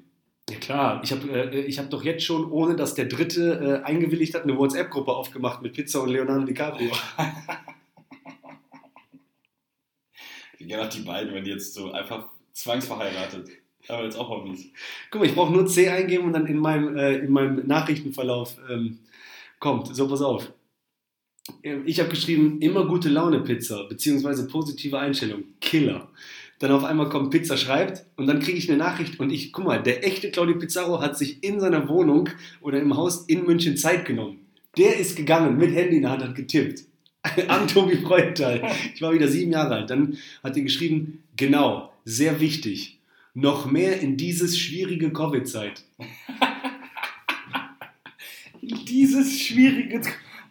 A: Ja klar, ich habe äh, ich hab doch jetzt schon, ohne dass der Dritte äh, eingewilligt hat, eine WhatsApp-Gruppe aufgemacht mit Pizza und Leonardo DiCaprio.
B: Wie gerne auch die beiden, wenn die jetzt so einfach zwangsverheiratet. Aber jetzt auch Homies.
A: Guck mal, ich brauche nur C eingeben und dann in meinem, äh, in meinem Nachrichtenverlauf ähm, kommt. So, pass auf. Ähm, Ich habe geschrieben, immer gute Laune Pizza, beziehungsweise positive Einstellung, Killer. Dann auf einmal kommt Pizza schreibt und dann kriege ich eine Nachricht und ich, guck mal, der echte Claudio Pizarro hat sich in seiner Wohnung oder im Haus in München Zeit genommen. Der ist gegangen, mit Handy in der Hand, hat getippt. An Tobi Freudenthal. Ich war wieder sieben Jahre alt. Dann hat er geschrieben, genau, sehr wichtig, noch mehr in dieses schwierige Covid-Zeit.
B: Dieses schwierige.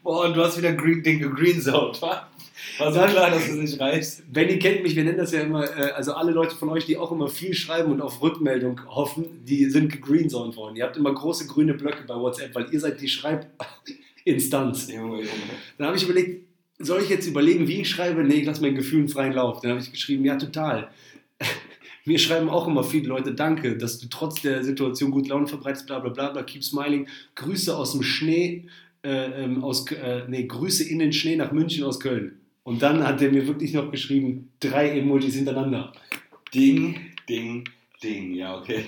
B: Boah, und du hast wieder Green, den gegreenzoned, wa? War so klar, dass du es nicht reichst.
A: Benny kennt mich, wir nennen das ja immer, äh, also alle Leute von euch, die auch immer viel schreiben und auf Rückmeldung hoffen, die sind gegreenzoned worden. Ihr habt immer große grüne Blöcke bei WhatsApp, weil ihr seid die Schreibinstanz.
B: Junge, Junge.
A: Dann habe ich überlegt, soll ich jetzt überlegen, wie ich schreibe? Nee, ich lasse meinen Gefühlen freien Lauf. Dann habe ich geschrieben, ja, total. Mir schreiben auch immer viele Leute, danke, dass du trotz der Situation gut Laune verbreitest, bla bla bla, bla keep smiling. Grüße aus dem Schnee, äh, ähm, aus, äh, nee, Grüße in den Schnee nach München aus Köln. Und dann hat er mir wirklich noch geschrieben, drei Emojis hintereinander.
B: Ding, Ding, Ding. Ja, okay.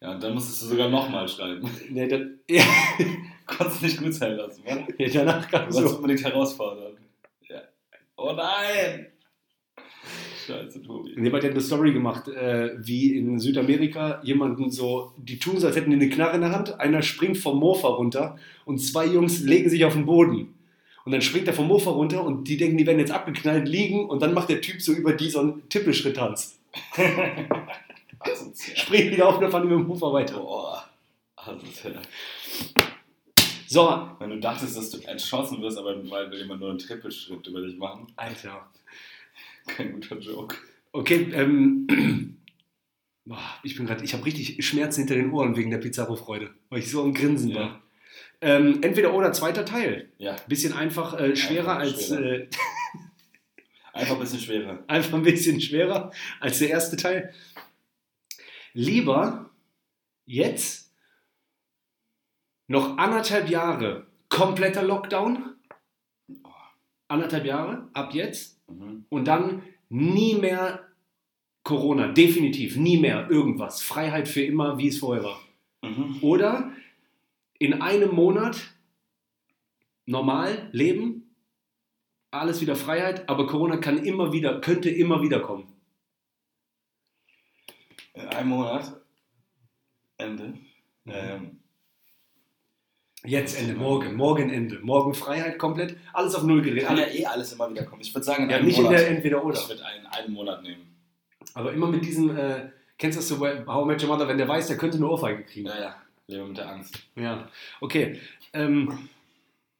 B: Ja, und dann musstest du sogar nochmal schreiben.
A: Nee, dann, ja,
B: Konntest nicht gut sein lassen, wa?
A: danach kam
B: Du
A: so.
B: unbedingt herausfordern. Ja. Oh nein! Scheiße, Tobi.
A: Nee, weil der hat eine Story gemacht, äh, wie in Südamerika jemanden so, die tun so, als hätten die eine Knarre in der Hand, einer springt vom Mofa runter und zwei Jungs legen sich auf den Boden. Und dann springt er vom Mofa runter und die denken, die werden jetzt abgeknallt liegen und dann macht der Typ so über die so einen Tippelschritt-Tanz. Springt wieder auf und dann fahren die mit dem Mofa weiter.
B: Boah. Asozial.
A: So,
B: Wenn du dachtest, dass du erschossen wirst, aber weil will jemand nur einen Trippelschritt über dich machen,
A: Alter.
B: kein guter Joke.
A: Okay, ähm, boah, ich bin gerade, ich habe richtig Schmerzen hinter den Ohren wegen der Pizarro-Freude, weil ich so am Grinsen
B: Ja.
A: war. Ähm, entweder oder zweiter Teil.
B: Ja,
A: Bisschen einfach äh, schwerer
B: Einfach
A: als
B: schwerer.
A: Äh,
B: einfach ein bisschen schwerer.
A: einfach ein bisschen schwerer als der erste Teil. Lieber jetzt noch anderthalb Jahre kompletter Lockdown, anderthalb Jahre ab jetzt
B: Mhm.
A: und dann nie mehr Corona, definitiv nie mehr irgendwas, Freiheit für immer, wie es vorher war.
B: Mhm.
A: Oder in einem Monat normal leben, alles wieder Freiheit, aber Corona kann immer wieder, könnte immer wieder kommen.
B: In einem Monat. Ende. Ähm,
A: Jetzt Ende, morgen, morgen Ende, morgen Freiheit komplett, alles auf Null gedreht.
B: kann ja eh alles immer wieder kommen. Ich würde sagen, in
A: ja,
B: einem
A: nicht in
B: Monat.
A: der Entweder-Oder.
B: Ich würde einen, einen Monat nehmen.
A: Aber immer mit diesem, äh, kennst du das so bei How I Met Your Mother, wenn der weiß, der könnte eine Ohrfeige kriegen.
B: Ja, ja. Lebe mit der Angst.
A: Ja, okay. Ähm,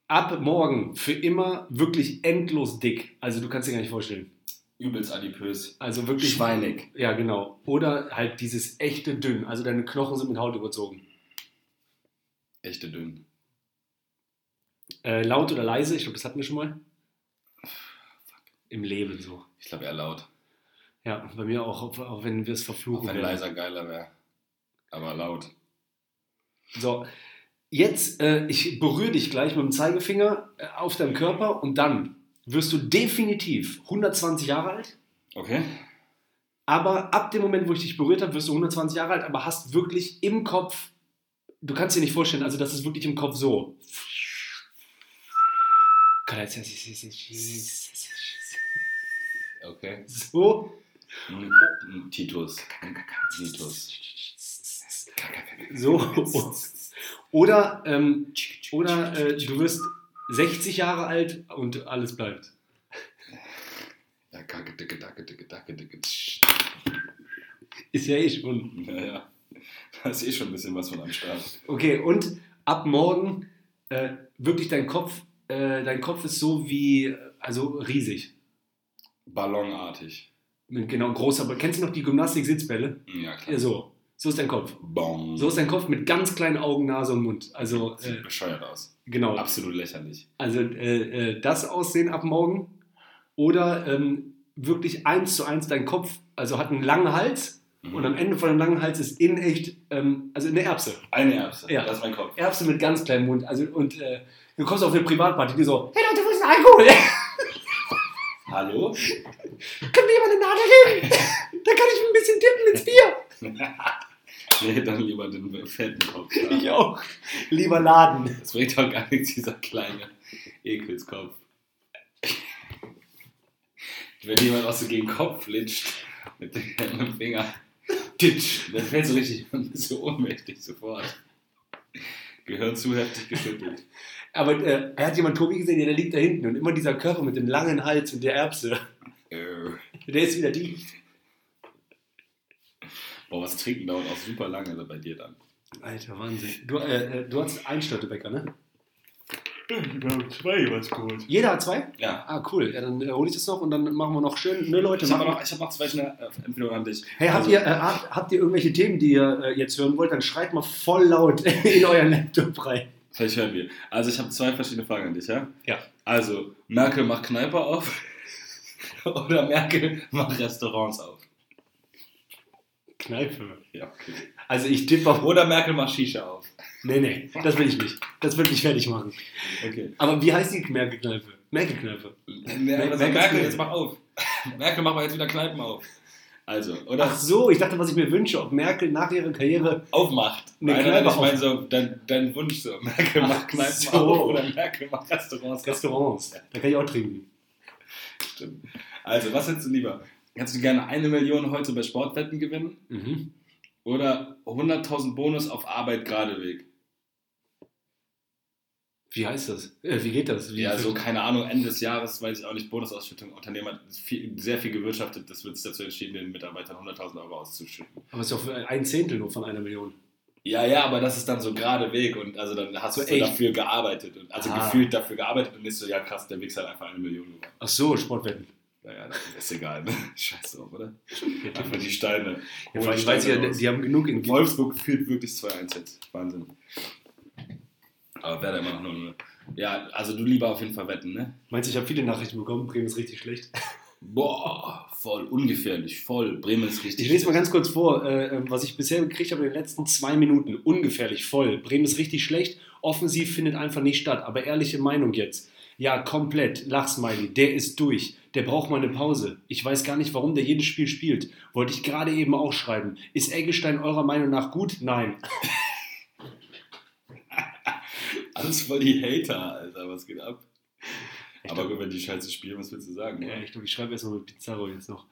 A: ab morgen für immer wirklich endlos dick. Also du kannst dir gar nicht vorstellen.
B: Übelst adipös.
A: Also wirklich.
B: Schweinig.
A: Ja, genau. Oder halt dieses echte dünn. Also deine Knochen sind mit Haut überzogen.
B: Echte dünn.
A: Äh, laut oder leise, ich glaube, das hatten wir schon mal. Im Leben so.
B: Ich glaube eher laut.
A: Ja, bei mir auch, auch- auch wenn wir es
B: Auch
A: verfluchen.
B: wenn
A: werden.
B: leiser geiler wäre. Aber laut.
A: So, jetzt, äh, ich berühre dich gleich mit dem Zeigefinger äh, auf deinem Körper und dann wirst du definitiv 120 Jahre alt.
B: Okay?
A: Aber ab dem Moment, wo ich dich berührt habe, wirst du 120 Jahre alt, aber hast wirklich im Kopf du kannst dir nicht vorstellen, also das ist wirklich im Kopf so.
B: Okay.
A: So.
B: Mm, mm, Titus. Titus.
A: So. Oder, ähm, oder äh, du wirst 60 Jahre alt und alles bleibt.
B: Ja, kacke, dicke, dacke, dicke, dacke, dicke.
A: Ist ja eh schon.
B: Ja, ja. Da ist eh schon ein bisschen was von am Start.
A: Okay, und ab morgen äh, wirklich dein Kopf, äh, dein Kopf ist so wie, also riesig.
B: Ballonartig.
A: Genau, großer. Aber kennst du noch die Gymnastik-Sitzbälle?
B: Ja, klar.
A: Ja, so. So ist dein Kopf.
B: Bong.
A: So ist dein Kopf mit ganz kleinen Augen, Nase und Mund. Also,
B: Sieht
A: äh,
B: bescheuert aus.
A: genau.
B: Absolut lächerlich.
A: Also äh, äh, das Aussehen ab morgen oder ähm, wirklich eins zu eins dein Kopf, also hat einen langen Hals
B: Mhm.
A: und am Ende von dem langen Hals ist innen echt, ähm, also eine Erbse.
B: Eine Erbse.
A: Ja.
B: Das ist mein Kopf.
A: Erbse mit ganz kleinem Mund. Also, und äh, du kommst auf eine Privatparty, die so, hey Leute, wo ist denn Alkohol?
B: Hallo?
A: Können wir mal eine Nadel geben? da kann ich ein bisschen tippen ins Bier.
B: nee, dann lieber den fetten Kopf. Ja.
A: Ich auch. Lieber Laden.
B: Das bringt doch gar nichts, dieser kleine Ekelskopf. Wenn jemand auch so gegen den Kopf flitscht, mit dem, Finger, titsch, dann fällt so richtig bisschen ohnmächtig sofort. Gehirn zu heftig geschüttelt.
A: Aber äh, er hat jemand Tobi gesehen, ja, der liegt da hinten und immer dieser Körper mit dem langen Hals und der Erbse,
B: Äh.
A: der ist wieder dicht.
B: Boah, was trinken dauert auch super lange bei dir dann.
A: Alter, Wahnsinn. Du, äh, äh, du hast einen Störtebäcker, ne?
B: zwei was geholt.
A: Jeder hat zwei?
B: Ja.
A: Ah, cool. Ja, dann äh, hole ich das noch und dann machen wir noch schön. Ne, Leute,
B: Ich habe noch, ich hab noch zwei schnelle äh, Empfehlungen an dich.
A: Hey, habt,
B: Also,
A: ihr, äh, habt, habt ihr irgendwelche Themen, die ihr äh, jetzt hören wollt, dann schreibt mal voll laut in euren Laptop rein.
B: Vielleicht hören wir. Also ich habe zwei verschiedene Fragen an dich, ja?
A: Ja.
B: Also, Merkel macht Kneipe auf oder Merkel macht Restaurants auf?
A: Kneipe.
B: Ja, okay.
A: Also ich tippe auf...
B: Oder Merkel macht Shisha auf.
A: Nee, nee, das will ich nicht. Das will ich fertig machen.
B: Okay.
A: Aber wie heißt die Merkel-Kneipe? Merkel-Kneipe.
B: Merkel,
A: Merkel-
B: Merkel, jetzt mach auf. Merkel, mach mal jetzt wieder Kneipen auf. Also, oder
A: Ach so, ich dachte, was ich mir wünsche, ob Merkel nach ihrer Karriere...
B: aufmacht.
A: Eine
B: Nein,
A: Kneipe
B: nein, ich meine so, dein, dein Wunsch so. Merkel
A: Ach
B: macht Kneipen
A: so.
B: auf oder Merkel macht Restaurants.
A: Restaurants. Da kann ich auch trinken.
B: Stimmt. Also, was hättest du lieber? Hättest du gerne eine Million heute bei Sportwetten gewinnen
A: Mhm.
B: oder 100.000 Bonus auf Arbeit geradeweg?
A: Wie heißt das? Äh, wie geht das? Wie
B: Ja, so keine Ahnung, Ende des Jahres, weiß ich auch nicht, Bonusausschüttung. Unternehmer hat viel, sehr viel gewirtschaftet, das wird sich dazu entschieden, den Mitarbeitern 100.000 Euro auszuschütten.
A: Aber es ist für ein Zehntel nur von einer Million.
B: Ja, ja, aber das ist dann so gerade Weg und also dann hast
A: So
B: du
A: echt?
B: dafür gearbeitet. Und, also
A: Ah.
B: gefühlt dafür gearbeitet und nicht so, ja krass, der Wichser hat einfach eine Million gewonnen.
A: Ach so, Sportwetten.
B: Naja, das ist egal, ne? Scheiß drauf, oder? Einfach die Steine.
A: Ja,
B: die
A: ich weiß ja, die haben genug in
B: Wolfsburg führt wirklich 2-1 jetzt. Wahnsinn. Aber Werder immer noch nur. Ja, also du lieber auf jeden Fall wetten, ne?
A: Meinst du, ich habe viele Nachrichten bekommen, Bremen ist richtig schlecht.
B: Boah, voll ungefährlich, voll. Bremen ist richtig.
A: Ich lese mal ganz kurz vor, äh, was ich bisher gekriegt habe in den letzten zwei Minuten. Ungefährlich voll. Bremen ist richtig schlecht. Offensiv findet einfach nicht statt. Aber ehrliche Meinung jetzt. Ja, komplett. Lachsmiley. Der ist durch. Der braucht mal eine Pause. Ich weiß gar nicht, warum der jedes Spiel spielt. Wollte ich gerade eben auch schreiben. Ist Eggestein eurer Meinung nach gut? Nein.
B: Alles voll die Hater, Alter, was geht ab? Aber gut, wenn die Scheiße spielen, was willst du sagen?
A: Ja, ich glaube, ich schreibe erstmal mit Pizarro jetzt noch.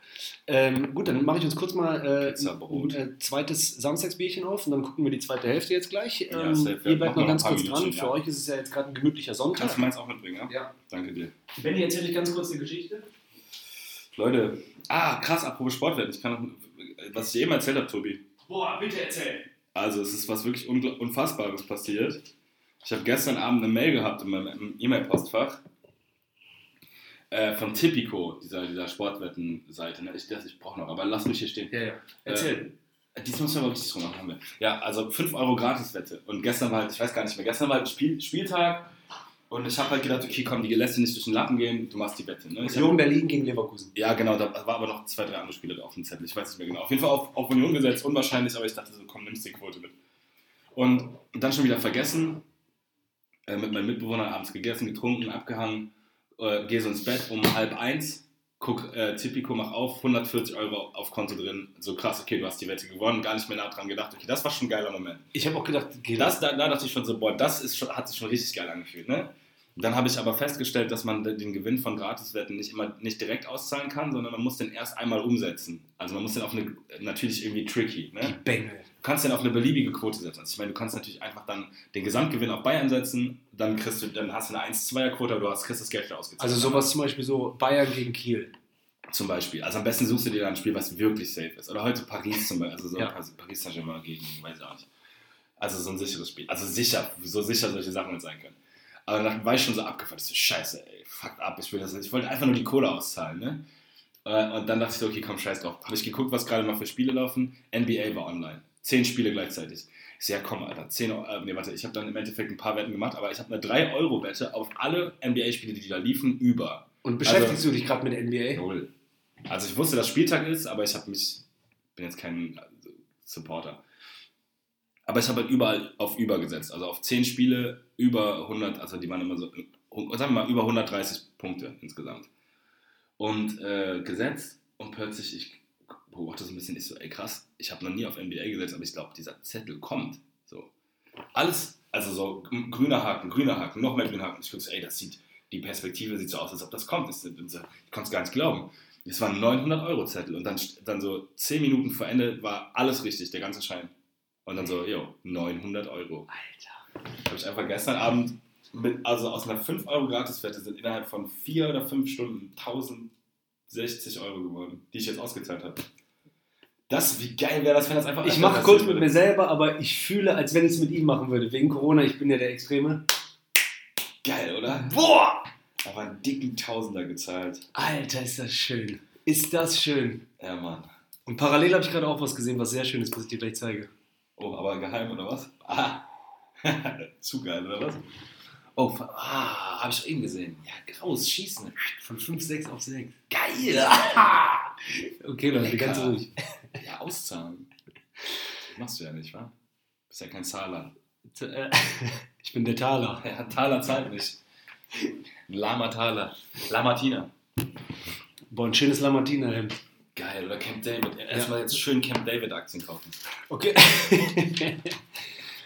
A: Ähm, gut, dann mache ich uns kurz mal äh, ein äh, zweites Samstagsbierchen auf und dann gucken wir die zweite Hälfte jetzt gleich.
B: Ja,
A: Ähm,
B: safe, ja.
A: ihr bleibt noch
B: wir
A: ganz kurz
B: paar
A: dran.
B: Minütchen,
A: Für
B: ja.
A: euch ist es ja jetzt gerade ein gemütlicher Sonntag.
B: Kannst du meins auch mitbringen, ja?
A: Ja.
B: Danke dir.
A: Benni, erzähl ich ganz kurz eine Geschichte.
B: Leute, ah, krass, apropos Sportwetten. Ich kann noch, was ich dir eben erzählt habe, Tobi.
A: Boah, bitte erzähl.
B: Also, es ist was wirklich Unfassbares passiert. Ich habe gestern Abend eine Mail gehabt in meinem E-Mail-Postfach äh, von Tipico, dieser, dieser Sportwetten-Seite. Ne? Ich ich brauche noch, aber lass mich hier stehen.
A: Ja, ja. Erzähl.
B: Äh, Diesmal müssen wir aber richtig drum machen. Haben wir. Ja, also 5 Euro Gratiswette. Und gestern war halt, ich weiß gar nicht mehr, gestern war halt Spiel, Spieltag. Und ich habe halt gedacht, okay, komm, die lässt nicht durch den Lappen gehen, du machst die Wette. Ne? Ich hab,
A: Union Berlin gegen Leverkusen.
B: ja, genau, da war aber noch zwei, drei andere Spiele auf dem Zettel. Ich weiß nicht mehr genau. Auf jeden Fall auf, auf Union gesetzt, unwahrscheinlich, aber ich dachte so, komm, nimmst die Quote mit. Und dann schon wieder vergessen, äh, mit meinem Mitbewohner abends gegessen, getrunken, abgehangen, äh, gehe so ins Bett um halb eins, guck, äh, Tipico, mach auf, 140 Euro auf Konto drin. So krass, okay, du hast die Wette gewonnen, gar nicht mehr nah dran gedacht. Okay, das war schon ein geiler Moment.
A: Ich habe auch gedacht, okay,
B: Das, da, da dachte ich schon so, boah, das ist schon, hat sich schon richtig geil angefühlt, ne? Dann habe ich aber festgestellt, dass man den Gewinn von Gratiswetten nicht immer nicht direkt auszahlen kann, sondern man muss den erst einmal umsetzen. Also man muss den auf eine, natürlich irgendwie tricky, ne?
A: die Bengel.
B: Du kannst den auf eine beliebige Quote setzen. Also ich meine, du kannst natürlich einfach dann den Gesamtgewinn auf Bayern setzen, dann kriegst du, dann hast du eine 1-2er-Quote, aber du hast, kriegst das Geld wieder ausgezahlt.
A: Also sowas zum Beispiel so Bayern gegen Kiel.
B: Zum Beispiel. Also am besten suchst du dir dann ein Spiel, was wirklich safe ist. Oder heute Paris zum Beispiel. Also so
A: Ja.
B: Paris Saint-Germain gegen, weiß ich auch nicht. Also so ein sicheres Spiel. Also sicher, so sicher solche Sachen sein können. Aber dann war ich schon so abgefuckt. Ich so, scheiße, ey, fuck ab, ich will das nicht. Ich wollte einfach nur die Kohle auszahlen, ne? Äh, Und dann dachte ich so, okay, komm, scheiß drauf. Habe ich geguckt, was gerade noch für Spiele laufen. NBA war online. Zehn Spiele gleichzeitig. Ich so, ja komm, Alter, 10 Euro, äh, nee, warte, ich habe dann im Endeffekt ein paar Wetten gemacht, aber ich habe eine 3-Euro-Wette auf alle NBA-Spiele, die da liefen, über.
A: Und beschäftigst
B: Also-
A: du dich gerade mit NBA?
B: Null. Also ich wusste, dass Spieltag ist, aber ich habe mich, bin jetzt kein also, Supporter. Aber ich habe halt überall auf über gesetzt. Also auf 10 Spiele über 100, also die waren immer so, sagen wir mal, über 130 Punkte insgesamt. Und äh, gesetzt und plötzlich, ich beobachte so ein bisschen, ich so, ey krass, ich habe noch nie auf NBA gesetzt, aber ich glaube, dieser Zettel kommt. So. Alles, also so grüner Haken, grüner Haken, noch mehr grüner Haken. Ich gucke so, ey, das sieht, die Perspektive sieht so aus, als ob das kommt. Das, ich konnte es gar nicht glauben. Es war ein 900-Euro-Zettel und dann, dann so 10 Minuten vor Ende war alles richtig, der ganze Schein. Und dann so, jo, 900 Euro.
A: Alter.
B: Habe ich einfach gestern Abend, mit, also aus einer 5 Euro Gratiswette sind innerhalb von 4 oder 5 Stunden 1060 Euro geworden, die ich jetzt ausgezahlt habe. Das, wie geil wäre das, wenn das einfach
A: Ich mache kurz mit mir selber, aber ich fühle, als wenn ich es mit ihm machen würde. Wegen Corona, ich bin ja der Extreme.
B: Geil, oder?
A: Boah!
B: Aber einen dicken Tausender gezahlt.
A: Alter, ist das schön. Ist das schön.
B: Ja, Mann.
A: Und parallel habe ich gerade auch was gesehen, was sehr schön ist, was ich dir gleich zeige.
B: Oh, aber geheim oder was? Ah. Zu geil, oder was? Oh, ah, habe ich eben gesehen. Ja, graus, schießen.
A: Von 5, 6 auf 6.
B: Geil!
A: Okay, Leute,
B: Lecker.
A: ganz ruhig.
B: Ja, auszahlen. Das machst du ja nicht, wa? Bist ja kein Zahler.
A: Äh, Ich bin der Taler.
B: Ja, Taler zahlt nicht. Lama Taler. Lamatina.
A: Boah, ein schönes Lamartina-Hemd.
B: Geil, oder Camp David. Erstmal jetzt schön Camp David Aktien kaufen.
A: Okay.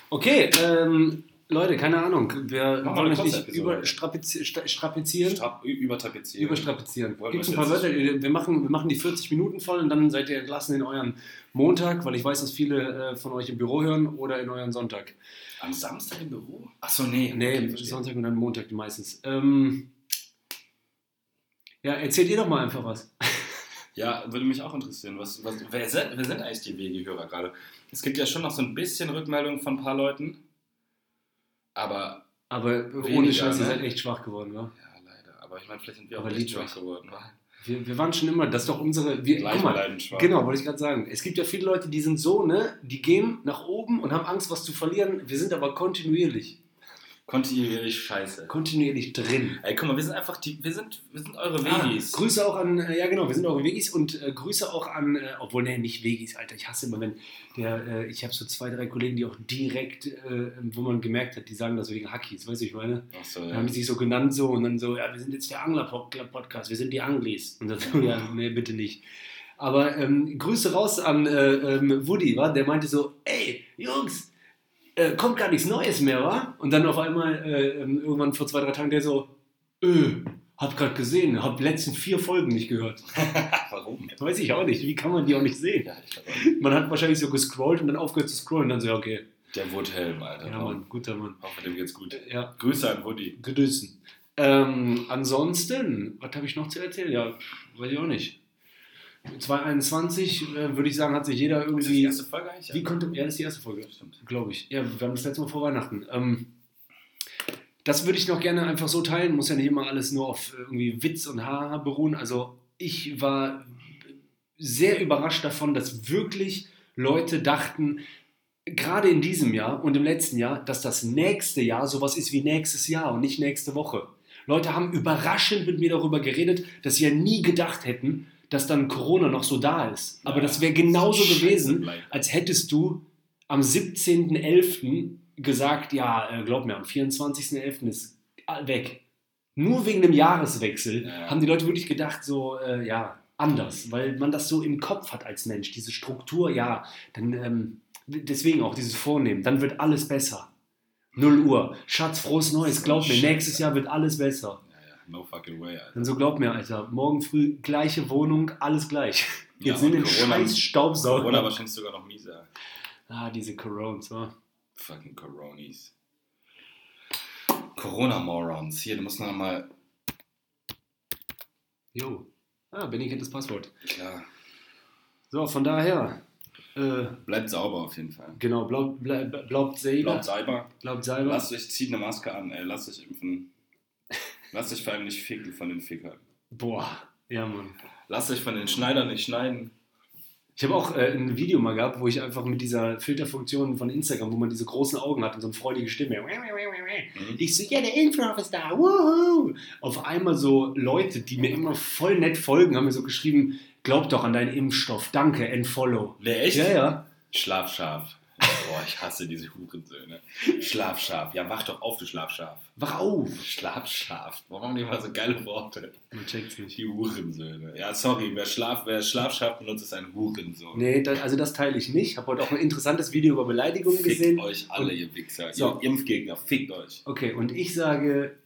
A: okay, ähm, Leute, keine Ahnung. Wir
B: Mach
A: wollen euch nicht überstrapazieren. Stra strapazieren.
B: Strap übertapezieren.
A: Überstrapazieren. Gibt ein paar Wörter. Wir machen, wir machen die 40 Minuten voll und dann seid ihr entlassen in euren Montag, weil ich weiß, dass viele äh, von euch im Büro hören oder in euren Sonntag.
B: Am Samstag im Büro? Achso, nee.
A: Nee,
B: Okay.
A: Sonntag und dann Montag meistens. Ähm, ja, erzählt ihr doch mal einfach was.
B: Ja, würde mich auch interessieren. Was, was, wer, sind, wer sind eigentlich die WG-Hörer gerade? Es gibt ja schon noch so ein bisschen Rückmeldung von ein paar Leuten. Aber,
A: Aber ohne Scheiß, ihr
B: ne?
A: seid echt schwach geworden, wa?
B: ja, leider. Aber ich meine, vielleicht sind wir auch
A: Aber
B: echt
A: lieb
B: schwach geworden. wa?
A: Wir, wir waren schon immer, das ist doch unsere. Wir, guck mal. Genau, wollte ich gerade sagen. Es gibt ja viele Leute, die sind so, ne? Die gehen nach oben und haben Angst, was zu verlieren. Wir sind aber kontinuierlich.
B: Kontinuierlich scheiße.
A: Kontinuierlich drin.
B: Ey, guck mal, wir sind einfach die, wir sind, wir sind eure
A: Ah,
B: Wegis.
A: Grüße auch an, äh, ja genau, wir sind eure Wegis und äh, Grüße auch an, äh, obwohl, ne, nicht Wegis, Alter, ich hasse immer, wenn der, äh, ich habe so zwei, drei Kollegen, die auch direkt, äh, wo man gemerkt hat, die sagen das wegen Hackies, weißt du, ich meine?
B: Achso,
A: Dann
B: ja.
A: haben die sich so genannt so und dann so, ja, wir sind jetzt der Angler-Podcast, wir sind die Anglis. Und dann so, ja, nee, bitte nicht. Aber ähm, Grüße raus an äh, ähm, Woody, wa? der meinte so, ey, Jungs, äh, kommt gar nichts Neues mehr, wa? Und dann auf einmal, äh, ähm, irgendwann vor zwei, drei Tagen, der so, äh, hab grad gesehen, hab die letzten vier Folgen nicht gehört.
B: Warum?
A: Weiß ich auch nicht, wie kann man die auch nicht sehen? Man hat wahrscheinlich so gescrollt und dann aufgehört zu scrollen und dann so, ja, okay,
B: der wurde helm, Alter.
A: ja, Mann, guter Mann.
B: Hoffe, dem geht's gut.
A: Ja,
B: Grüße an Woody.
A: Gedüssen. Ähm, ansonsten, was habe ich noch zu erzählen? Ja, weiß ich auch nicht. 2021 äh, würde ich sagen, hat sich jeder
B: Ist das die
A: irgendwie.
B: erste Folge eigentlich?
A: Wie konnte. Ja, das ist die erste Folge, glaube ich. Ja, wir haben das letzte Mal vor Weihnachten. Ähm, das würde ich noch gerne einfach so teilen. Muss ja nicht immer alles nur auf irgendwie Witz und Haha beruhen. Also, ich war sehr überrascht davon, dass wirklich Leute dachten, gerade in diesem Jahr und im letzten Jahr, dass das nächste Jahr sowas ist wie nächstes Jahr und nicht nächste Woche. Leute haben überraschend mit mir darüber geredet, dass sie ja nie gedacht hätten, dass dann Corona noch so da ist. Aber
B: Ja,
A: das wäre genauso
B: scheiße
A: gewesen, als hättest du am 17.11. gesagt, ja, äh, glaub mir, am 24.11. ist weg. Nur wegen dem Jahreswechsel
B: Ja.
A: haben die Leute wirklich gedacht, so, äh, ja, anders, weil man das so im Kopf hat als Mensch, diese Struktur, ja, dann ähm, deswegen auch dieses Vornehmen, dann wird alles besser. 0 Uhr, Schatz, frohes Neues, glaub mir, nächstes Jahr wird alles besser.
B: Ja, ja, no fucking way, Alter.
A: Dann so glaub mir, Alter, morgen früh gleiche Wohnung, alles gleich.
B: Ja,
A: Jetzt nimm den
B: und Corona-
A: scheiß Staubsauger.
B: Corona wahrscheinlich sogar noch mieser.
A: Ah, diese Corones, so.
B: Fucking Coronis. Corona-Morons. Hier, du musst noch mal.
A: Jo. Ah, Benny kennt das Passwort.
B: Klar.
A: So, von daher, äh,
B: Bleibt sauber auf jeden Fall.
A: genau, glaubt bleib, selber.
B: Bleibt sauber.
A: Glaubt selber.
B: Lasst euch, zieht eine Maske an, ey. Lasst euch impfen. Lasst euch vor allem nicht ficken von den Fickern.
A: Boah, ja, Mann.
B: Lasst euch von den Schneidern nicht schneiden.
A: Ich habe auch äh, ein Video mal gehabt, wo ich einfach mit dieser Filterfunktion von Instagram, wo man diese großen Augen hat und so eine freudige Stimme.
B: Mhm.
A: Ich so, ja, der Impfstoff ist da, wuhu! Auf einmal so Leute, die mir immer voll nett folgen, haben mir so geschrieben, glaub doch an deinen Impfstoff, danke, entfollow.
B: Ne, echt?
A: Ja, ja.
B: Schlafschaf. Boah, ich hasse diese Hurensöhne. Schlafschaf. Ja, wach doch auf, du Schlafschaf.
A: Wach auf.
B: Schlafschaf. Warum haben die immer so geile Worte?
A: Man checkt's nicht.
B: Die Hurensöhne. Ja, sorry, wer, Schlaf, wer Schlafschaf benutzt, ist ein Hurensohn.
A: Nee, das, also das teile ich nicht. Habe heute auch ein interessantes Video über Beleidigungen
B: Fickt
A: gesehen.
B: euch alle, ihr Wichser.
A: So.
B: Ihr Impfgegner, fickt euch.
A: Okay, und ich sage,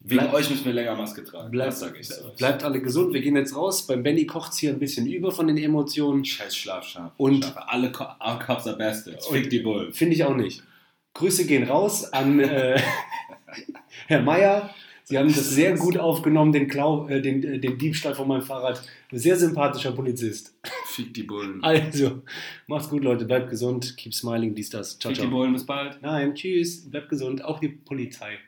B: Wegen
A: Bleib-
B: euch müssen wir länger Maske tragen.
A: bleibt,
B: das sag ich so.
A: bleibt alle gesund. Wir gehen jetzt raus. Beim Benny kocht es hier ein bisschen über von den Emotionen.
B: Scheiß Schlafschaf.
A: Und-
B: Schafe. alle our Cops are bastards. Fick die Bullen.
A: Finde ich auch nicht. Grüße gehen raus an äh, Herr Meier. Sie haben das sehr gut aufgenommen, den, Klau, äh, den, äh, den Diebstahl von meinem Fahrrad. Sehr sympathischer Polizist.
B: Fick die Bullen.
A: Also, macht's gut, Leute. Bleibt gesund. Keep smiling, dies, das. Ciao,
B: Fick die
A: ciao.
B: Bullen, bis bald.
A: Nein, tschüss. Bleibt gesund. Auch die Polizei.